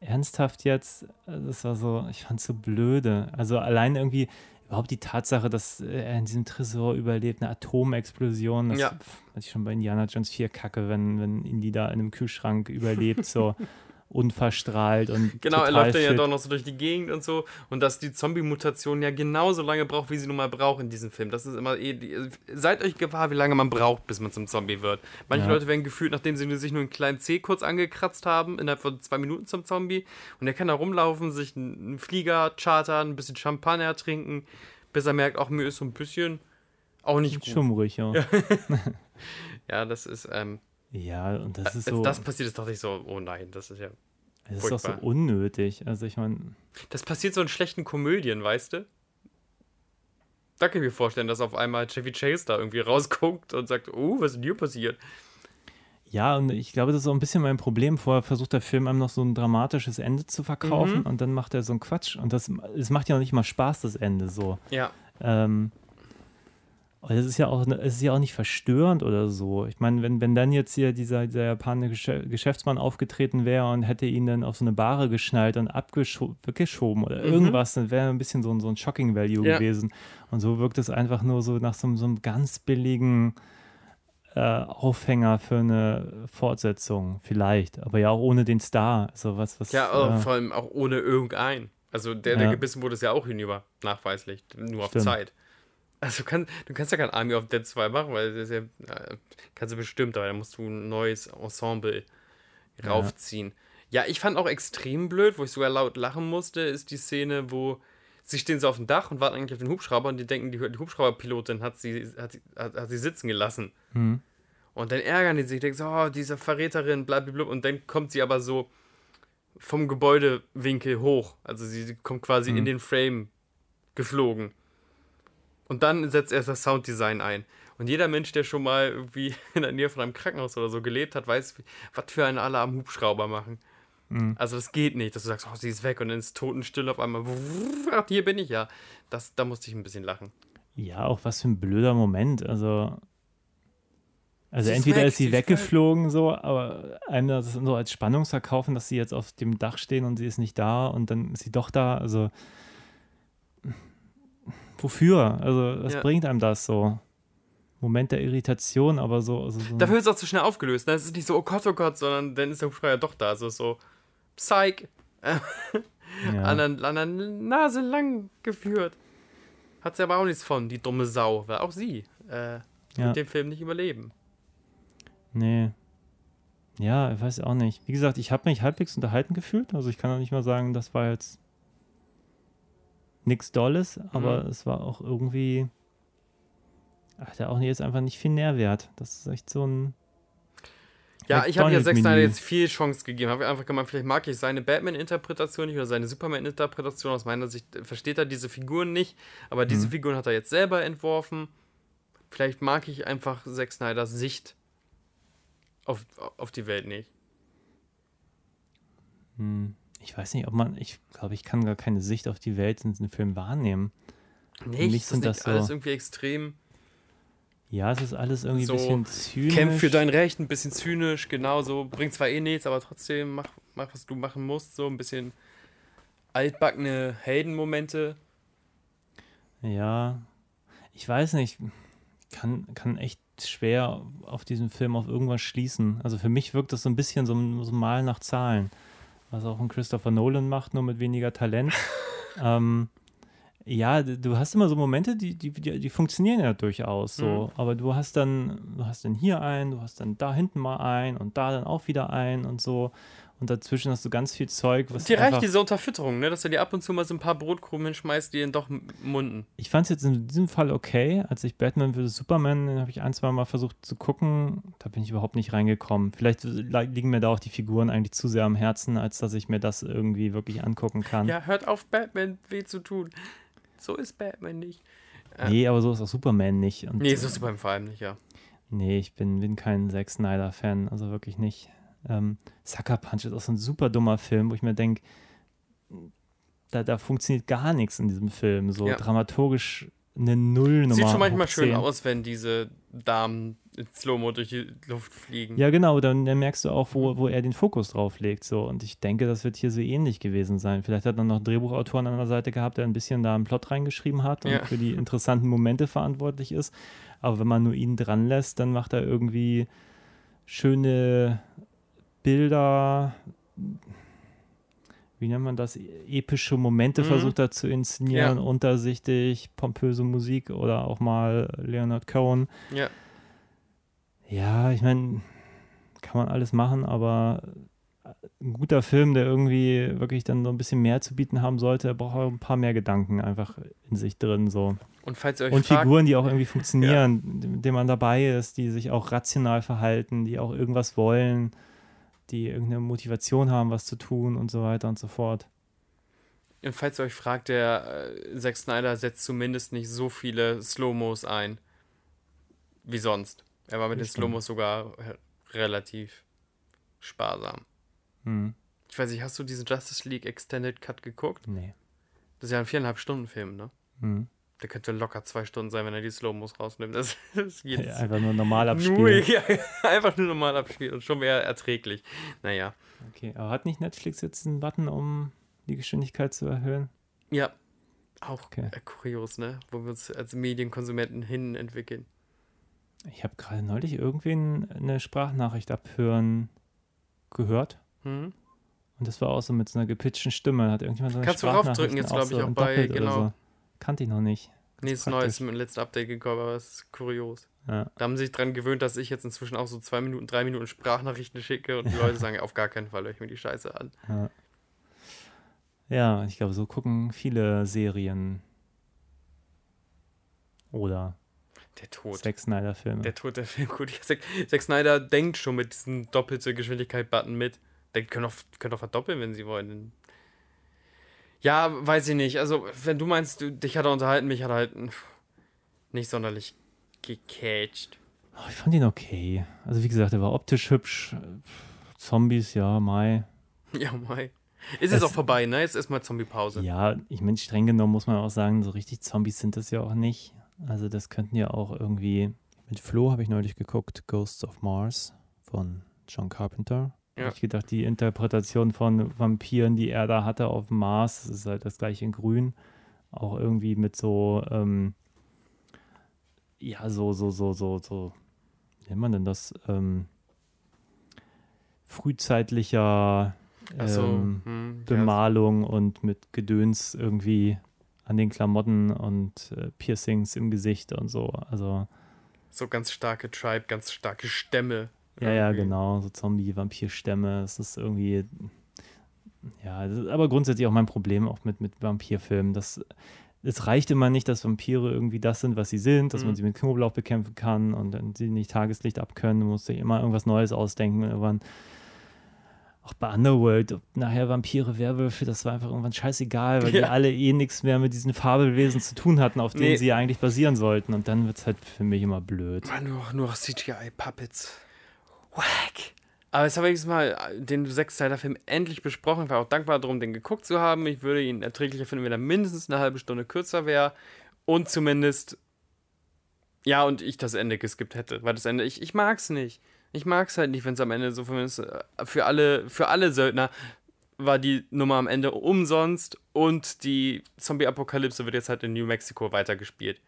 ernsthaft jetzt? Das war so, ich fand es so blöde. Also allein irgendwie, überhaupt die Tatsache, dass er in diesem Tresor überlebt, eine Atomexplosion, das Ja. was ich schon bei Indiana Jones 4 kacke, wenn, wenn Indy da in einem Kühlschrank überlebt, so. unverstrahlt und Genau, er läuft dann ja fit. doch noch so durch die Gegend und so. Und dass die Zombie-Mutation ja genauso lange braucht, wie sie nun mal braucht in diesem Film. Das ist immer eh. Die, seid euch gewahr, wie lange man braucht, bis man zum Zombie wird. Manche Ja. Leute werden gefühlt, nachdem sie nur- sich nur einen kleinen Zeh kurz angekratzt haben, innerhalb von zwei Minuten zum Zombie. Und er kann da rumlaufen, sich einen Flieger chartern, ein bisschen Champagner trinken, bis er merkt, auch mir ist so ein bisschen auch nicht gut. Schummrig, ja. ja. Ja, das ist. Ähm, und das ist als so, das passiert, ist dachte ich so, oh nein, das ist ja. das ist doch so unnötig. Also ich meine, Das passiert so in schlechten Komödien, weißt du? Da kann ich mir vorstellen, dass auf einmal Chevy Chase da irgendwie rausguckt und sagt, oh, was ist denn hier passiert? Ja, und ich glaube, das ist so ein bisschen mein Problem. Vorher versucht der Film einem noch so ein dramatisches Ende zu verkaufen Mhm. und dann macht er so einen Quatsch. Und das es macht ja noch nicht mal Spaß, das Ende so. Ja. Ähm, das ist ja auch, es ist ja auch nicht verstörend oder so. Ich meine, wenn, wenn dann jetzt hier dieser, dieser japanische Geschäftsmann aufgetreten wäre und hätte ihn dann auf so eine Bahre geschnallt und abgeschoben oder irgendwas, dann wäre ein bisschen so, ein- so ein Shocking Value Mhm. Ja. gewesen. Und so wirkt es einfach nur so nach so, einem- so einem ganz billigen äh, Aufhänger für eine Fortsetzung, vielleicht. Aber ja auch ohne den Star. Also was, was, Ja, aber äh, vor allem auch ohne irgendein. Also der, der Ja. gebissen wurde, ist ja auch hinüber, nachweislich. Nur auf Stimmt. Zeit. Also kann, du kannst ja kein Army of Dead 2 machen, weil das ist ja, kannst du bestimmt, aber da musst du ein neues Ensemble raufziehen. Ja. ich fand auch extrem blöd, wo ich sogar laut lachen musste, ist die Szene, wo sie stehen so auf dem Dach und warten eigentlich auf den Hubschrauber und die denken, die, die Hubschrauberpilotin hat sie, hat, sie- hat, hat sie sitzen gelassen. hm. Und dann ärgern die sich, denken so, oh, diese Verräterin, blablabla. Und dann kommt sie aber so vom Gebäudewinkel hoch. Also sie, sie kommt quasi in den Frame geflogen. Und dann setzt erst das Sounddesign ein. Und jeder Mensch, der schon mal irgendwie in der Nähe von einem Krankenhaus oder so gelebt hat, weiß, was für einen alle am Hubschrauber machen. Also das geht nicht, dass du sagst, oh, sie ist weg und dann ist Totenstill auf einmal. Ach, hier bin ich ja. Das, da musste ich ein bisschen lachen. Ja, auch was für ein blöder Moment. Also, also Sie ist entweder weg, ist sie ist weggeflogen, so, aber einem das so als Spannung verkaufen, dass sie jetzt auf dem Dach stehen und sie ist nicht da und dann ist sie doch da. Also, wofür? Also, was Ja. bringt einem das so? Moment der Irritation, aber so. Also so Dafür ist es auch zu schnell aufgelöst. Ne? Es ist nicht so, oh Gott, oh Gott, sondern dann ist der Hubschrauber doch da. Also so, Psych, ja. an, der, Nase lang geführt. Hat sie aber auch nichts von, die dumme Sau. Weil auch sie äh, Ja. wird den Film nicht überleben. Nee. Ja, ich weiß auch nicht. Wie gesagt, ich habe mich halbwegs unterhalten gefühlt. Also ich kann auch nicht mal sagen, das war jetzt nichts Dolles, aber Mhm. es war auch irgendwie. Hat ja auch jetzt einfach nicht viel Nährwert. Das ist echt so ein. Ja, ich habe ja Zack. Snyder jetzt viel Chance gegeben. Habe einfach gemeint, vielleicht mag ich seine Batman-Interpretation nicht oder seine Superman-Interpretation. Aus meiner Sicht versteht er diese Figuren nicht, aber diese Mhm. Figuren hat er jetzt selber entworfen. Vielleicht mag ich einfach Zack Snyders Sicht auf, auf die Welt nicht. Hm, ich weiß nicht, ob man. Ich glaube, ich kann gar keine Sicht auf die Welt in diesem Film wahrnehmen. Nicht, mich ist das sind nicht das so- alles irgendwie extrem. Ja, es ist alles irgendwie So, ein bisschen zynisch. Kämpf für dein Recht, ein bisschen zynisch, genau so. Bringt zwar eh nichts, aber trotzdem mach, mach was du machen musst. So ein bisschen altbackene Heldenmomente. Ja, ich weiß nicht. Kann, kann echt schwer auf diesen Film auf irgendwas schließen. Also für mich wirkt das so ein bisschen so, so Mal nach Zahlen. Was auch ein Christopher Nolan macht, nur mit weniger Talent. ähm, ja, du hast immer so Momente, die, die, die, die funktionieren ja durchaus so. Aber du hast dann, du hast dann hier einen, du hast dann da hinten mal einen und da dann auch wieder einen und so. Und dazwischen hast du ganz viel Zeug, was Dir reicht diese Unterfütterung, ne? dass er dir ab und zu mal so ein paar Brotkrumen hinschmeißt, die ihn doch munden. Ich fand es jetzt in diesem Fall okay. Als ich Batman vs. Superman, den habe ich ein, zwei Mal versucht zu gucken, da bin ich überhaupt nicht reingekommen. Vielleicht li- liegen mir da auch die Figuren eigentlich zu sehr am Herzen, als dass ich mir das irgendwie wirklich angucken kann. Ja, hört auf, Batman weh zu tun. So ist Batman nicht. Nee, aber so ist auch Superman nicht. Und, Nee, so ist beim vor allem nicht, ja. Nee, ich bin, bin kein Zack Snyder-Fan, also wirklich nicht. Ähm, Sucker Punch ist auch so ein super dummer Film, wo ich mir denke, da, da funktioniert gar nichts in diesem Film. So Ja. dramaturgisch eine Nullnummer. Sieht schon manchmal schön 10. aus, wenn diese Damen in Slow-Mo durch die Luft fliegen. Ja, genau, dann, dann merkst du auch, wo, wo er den Fokus drauf legt. So. Und ich denke, das wird hier so ähnlich gewesen sein. Vielleicht hat er noch einen Drehbuchautoren an der Seite gehabt, der ein bisschen da einen Plot reingeschrieben hat und Ja. für die interessanten Momente verantwortlich ist. Aber wenn man nur ihn dran lässt, dann macht er irgendwie schöne Bilder, wie nennt man das, epische Momente Mhm. versucht er zu inszenieren, Ja. untersichtig, pompöse Musik oder auch mal Leonard Cohen. Ja. Ja, ich meine, kann man alles machen, aber ein guter Film, der irgendwie wirklich dann so ein bisschen mehr zu bieten haben sollte, der braucht auch ein paar mehr Gedanken einfach in sich drin so. Und falls ihr euch Und fragt, Figuren, die auch irgendwie funktionieren, mit denen man dabei ist, die sich auch rational verhalten, die auch irgendwas wollen, die irgendeine Motivation haben, was zu tun und so weiter und so fort. und falls ihr euch fragt, der äh, Zack Snyder setzt zumindest nicht so viele Slow-Mos ein wie sonst. Er war mit den. Slow-Mos sogar relativ sparsam. Hm. Ich weiß nicht, hast du diesen Justice League Extended Cut geguckt? Nee. Das ist ja ein viereinhalb Stunden Film, ne? Hm. Der könnte locker zwei Stunden sein, wenn er die Slow-Mos rausnimmt. Das, das geht Ja, einfach nur normal abspielen. ja, einfach nur normal abspielen und schon wäre erträglich. Naja. Okay, aber hat nicht Netflix jetzt einen Button, um die Geschwindigkeit zu erhöhen? Ja. Auch Okay. äh, kurios, ne? Wo wir uns als Medienkonsumenten hin entwickeln. Ich habe gerade neulich irgendwen eine Sprachnachricht abhören gehört. Hm? Und das war auch so mit so einer gepitchten Stimme. Hat irgendjemand so eine Kannst du raufdrücken jetzt, Sprachnachrichten glaub ich, auch in bei- genau. So. Kannte ich noch nicht. Nee, ist neu, ist im letzten Update gekommen, aber es ist kurios. Ja. Da haben sie sich dran gewöhnt, dass ich jetzt inzwischen auch so zwei Minuten, drei Minuten Sprachnachrichten schicke und die Leute sagen, auf gar keinen Fall höre ich mir die Scheiße an. Ja, ja ich glaube, so gucken viele Serien. Oder Der Tod. Zack Snyder-Filme. Der Tod der Film. Gut, ja, Zack, Zack Snyder denkt schon mit diesem doppelte Geschwindigkeit-Button mit. Der können auch, können auch verdoppeln, wenn sie wollen. Ja, weiß ich nicht. Also, wenn du meinst, du, dich hat er unterhalten, mich hat er halt nicht sonderlich gecatcht. Oh, ich fand ihn okay. Also wie gesagt, er war optisch hübsch. Zombies, ja, Mai. Ja, Mai. Ist Es- jetzt auch vorbei, ne? Jetzt erstmal Zombie-Pause. Ja, ich meine, streng genommen muss man auch sagen, so richtig Zombies sind das ja auch nicht. Also das könnten ja auch irgendwie. Mit Flo habe ich neulich geguckt, Ghosts of Mars von John Carpenter. Ja. Ich gedacht, die Interpretation von Vampiren, die er da hatte auf dem Mars, ist halt das gleiche in Grün. Auch irgendwie mit so, ähm, ja, so, so, so, so, so, wie nennt man denn das? Ähm, frühzeitlicher ähm, hm, ja, Bemalung und mit Gedöns irgendwie an den Klamotten und äh, Piercings im Gesicht und so. Also, so ganz starke Tribe, ganz starke Stämme. Ja, ja, genau, so Zombie-Vampir-Stämme. Es ist irgendwie, ja, das ist aber grundsätzlich auch mein Problem auch mit, mit Vampirfilmen. Das, es reicht immer nicht, dass Vampire irgendwie das sind, was sie sind, dass man Mhm. sie mit Knoblauch bekämpfen kann und dann sie nicht Tageslicht abkönnen. Du musst sich immer irgendwas Neues ausdenken. Irgendwann auch bei Underworld, ob nachher Vampire, Werwölfe, das war einfach irgendwann scheißegal, weil die Ja. alle eh nichts mehr mit diesen Fabelwesen zu tun hatten, auf denen Nee. sie eigentlich basieren sollten. Und dann wird es halt für mich immer blöd. Mann, nur, nur CGI-Puppets. Wack. Aber jetzt habe ich mal den Sechsteiler-Film endlich besprochen. Ich war auch dankbar darum, den geguckt zu haben. Ich würde ihn erträglicher finden, wenn er mindestens eine halbe Stunde kürzer wäre. Und zumindest. Ja, und ich das Ende geskippt hätte. Weil das Ende, ich, ich mag es nicht. Ich mag es halt nicht, wenn es am Ende so für, für, alle, für alle Söldner war die Nummer am Ende umsonst und die Zombie-Apokalypse wird jetzt halt in New Mexico weitergespielt.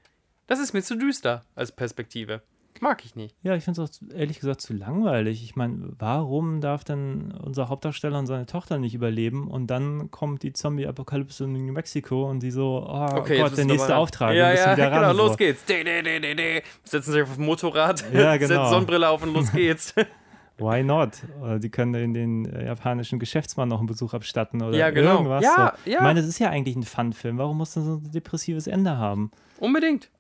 Das ist mir zu düster als Perspektive. Mag ich nicht. Ja, ich finde es auch ehrlich gesagt zu langweilig. Ich meine, warum darf denn unser Hauptdarsteller und seine Tochter nicht überleben und dann kommt die Zombie-Apokalypse in New Mexico und die so, oh Okay, Gott, der nächste Auftrag. Ja, ja, genau, ran, los so. geht's. De, de, de, de, de. Setzen sich auf das Motorrad, Ja, genau. setzen Sonnenbrille auf und los geht's. Why not? Oder die können den, den äh, japanischen Geschäftsmann noch einen Besuch abstatten oder Ja, genau. irgendwas. Ja, so. ja. Ich meine, das ist ja eigentlich ein Fun-Film. Warum muss das so ein depressives Ende haben? Unbedingt.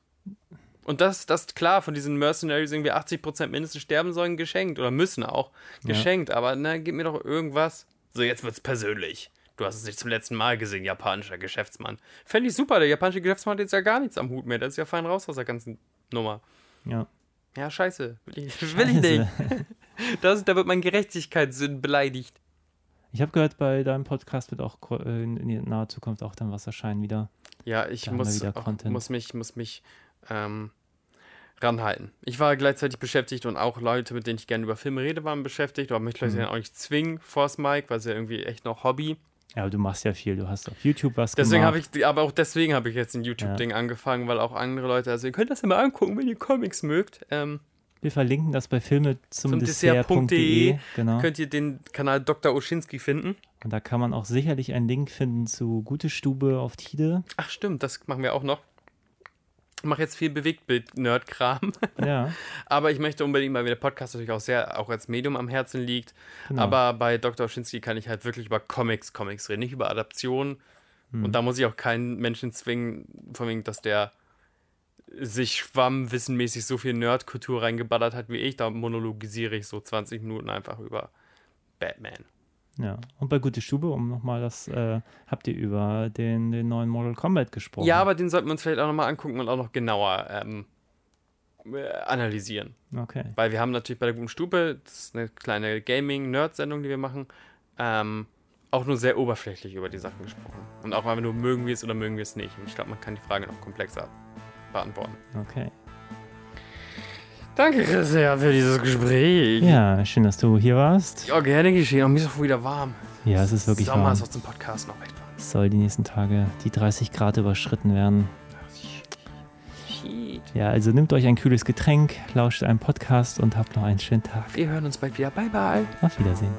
Und das, das klar, von diesen Mercenaries irgendwie 80% mindestens sterben sollen, geschenkt. Oder müssen auch. Geschenkt. Aber na, gib mir doch irgendwas. So, jetzt wird's persönlich. Du hast es nicht zum letzten Mal gesehen, japanischer Geschäftsmann. Fände ich super, der japanische Geschäftsmann hat jetzt ja gar nichts am Hut mehr. Der ist ja fein raus aus der ganzen Nummer. Ja. Ja, scheiße. Will ich, will ich nicht. Das, da wird mein Gerechtigkeitssinn beleidigt. Ich habe gehört, bei deinem Podcast wird auch äh, in, naher Zukunft auch dann was erscheinen wieder. Ja, ich muss, auch, muss mich, muss mich ähm, ranhalten. Ich war gleichzeitig beschäftigt und auch Leute, mit denen ich gerne über Filme rede, waren beschäftigt, aber mich Mhm. gleich auch nicht zwingen, Force Mike, weil es ja irgendwie echt noch Hobby. Ja, aber du machst ja viel. Du hast auf YouTube was Deswegen gemacht. habe ich, aber auch deswegen habe ich jetzt ein YouTube-Ding angefangen, weil auch andere Leute, also ihr könnt das ja mal angucken, wenn ihr Comics mögt. Ähm, Wir verlinken das bei filme zum, Zum Dessert.de. Dessert.de Genau. Könnt ihr den Kanal Dr. Oschinski finden? Und da kann man auch sicherlich einen Link finden zu Gute Stube auf Tide. Ach stimmt, das machen wir auch noch. Ich mache jetzt viel Bewegtbild-Nerd-Kram. Ja, Aber ich möchte unbedingt, weil mir der Podcast natürlich auch sehr, auch als Medium am Herzen liegt. genau. Aber bei Dr. Oschinski kann ich halt wirklich über Comics, Comics reden, nicht über Adaptionen. Hm. Und da muss ich auch keinen Menschen zwingen, von wegen, dass der sich schwammwissenmäßig so viel Nerdkultur reingeballert hat wie ich. Da monologisiere ich so 20 Minuten einfach über Batman. Ja. Und bei Gute Stube, um nochmal das, äh, habt ihr über den, den neuen Mortal Kombat gesprochen. Ja, aber den sollten wir uns vielleicht auch nochmal angucken und auch noch genauer ähm, äh, analysieren. Okay. Weil wir haben natürlich bei der guten Stube, das ist eine kleine Gaming-Nerd-Sendung, die wir machen, ähm, auch nur sehr oberflächlich über die Sachen gesprochen. Und auch einfach nur mögen wir es oder mögen wir es nicht. Und ich glaube, man kann die Frage noch komplexer beantworten. Okay. Danke, Christian, für dieses Gespräch. Ja, schön, dass du hier warst. Ja, gerne geschehen. Und mir ist auch wieder warm. Ja, es ist wirklich Sommer warm. ist auch zum Podcast noch recht warm. Es soll die nächsten Tage die 30 Grad überschritten werden. Ja, also nehmt euch ein kühles Getränk, lauscht einem Podcast und habt noch einen schönen Tag. Wir hören uns bald wieder. Bye, bye. Auf Wiedersehen.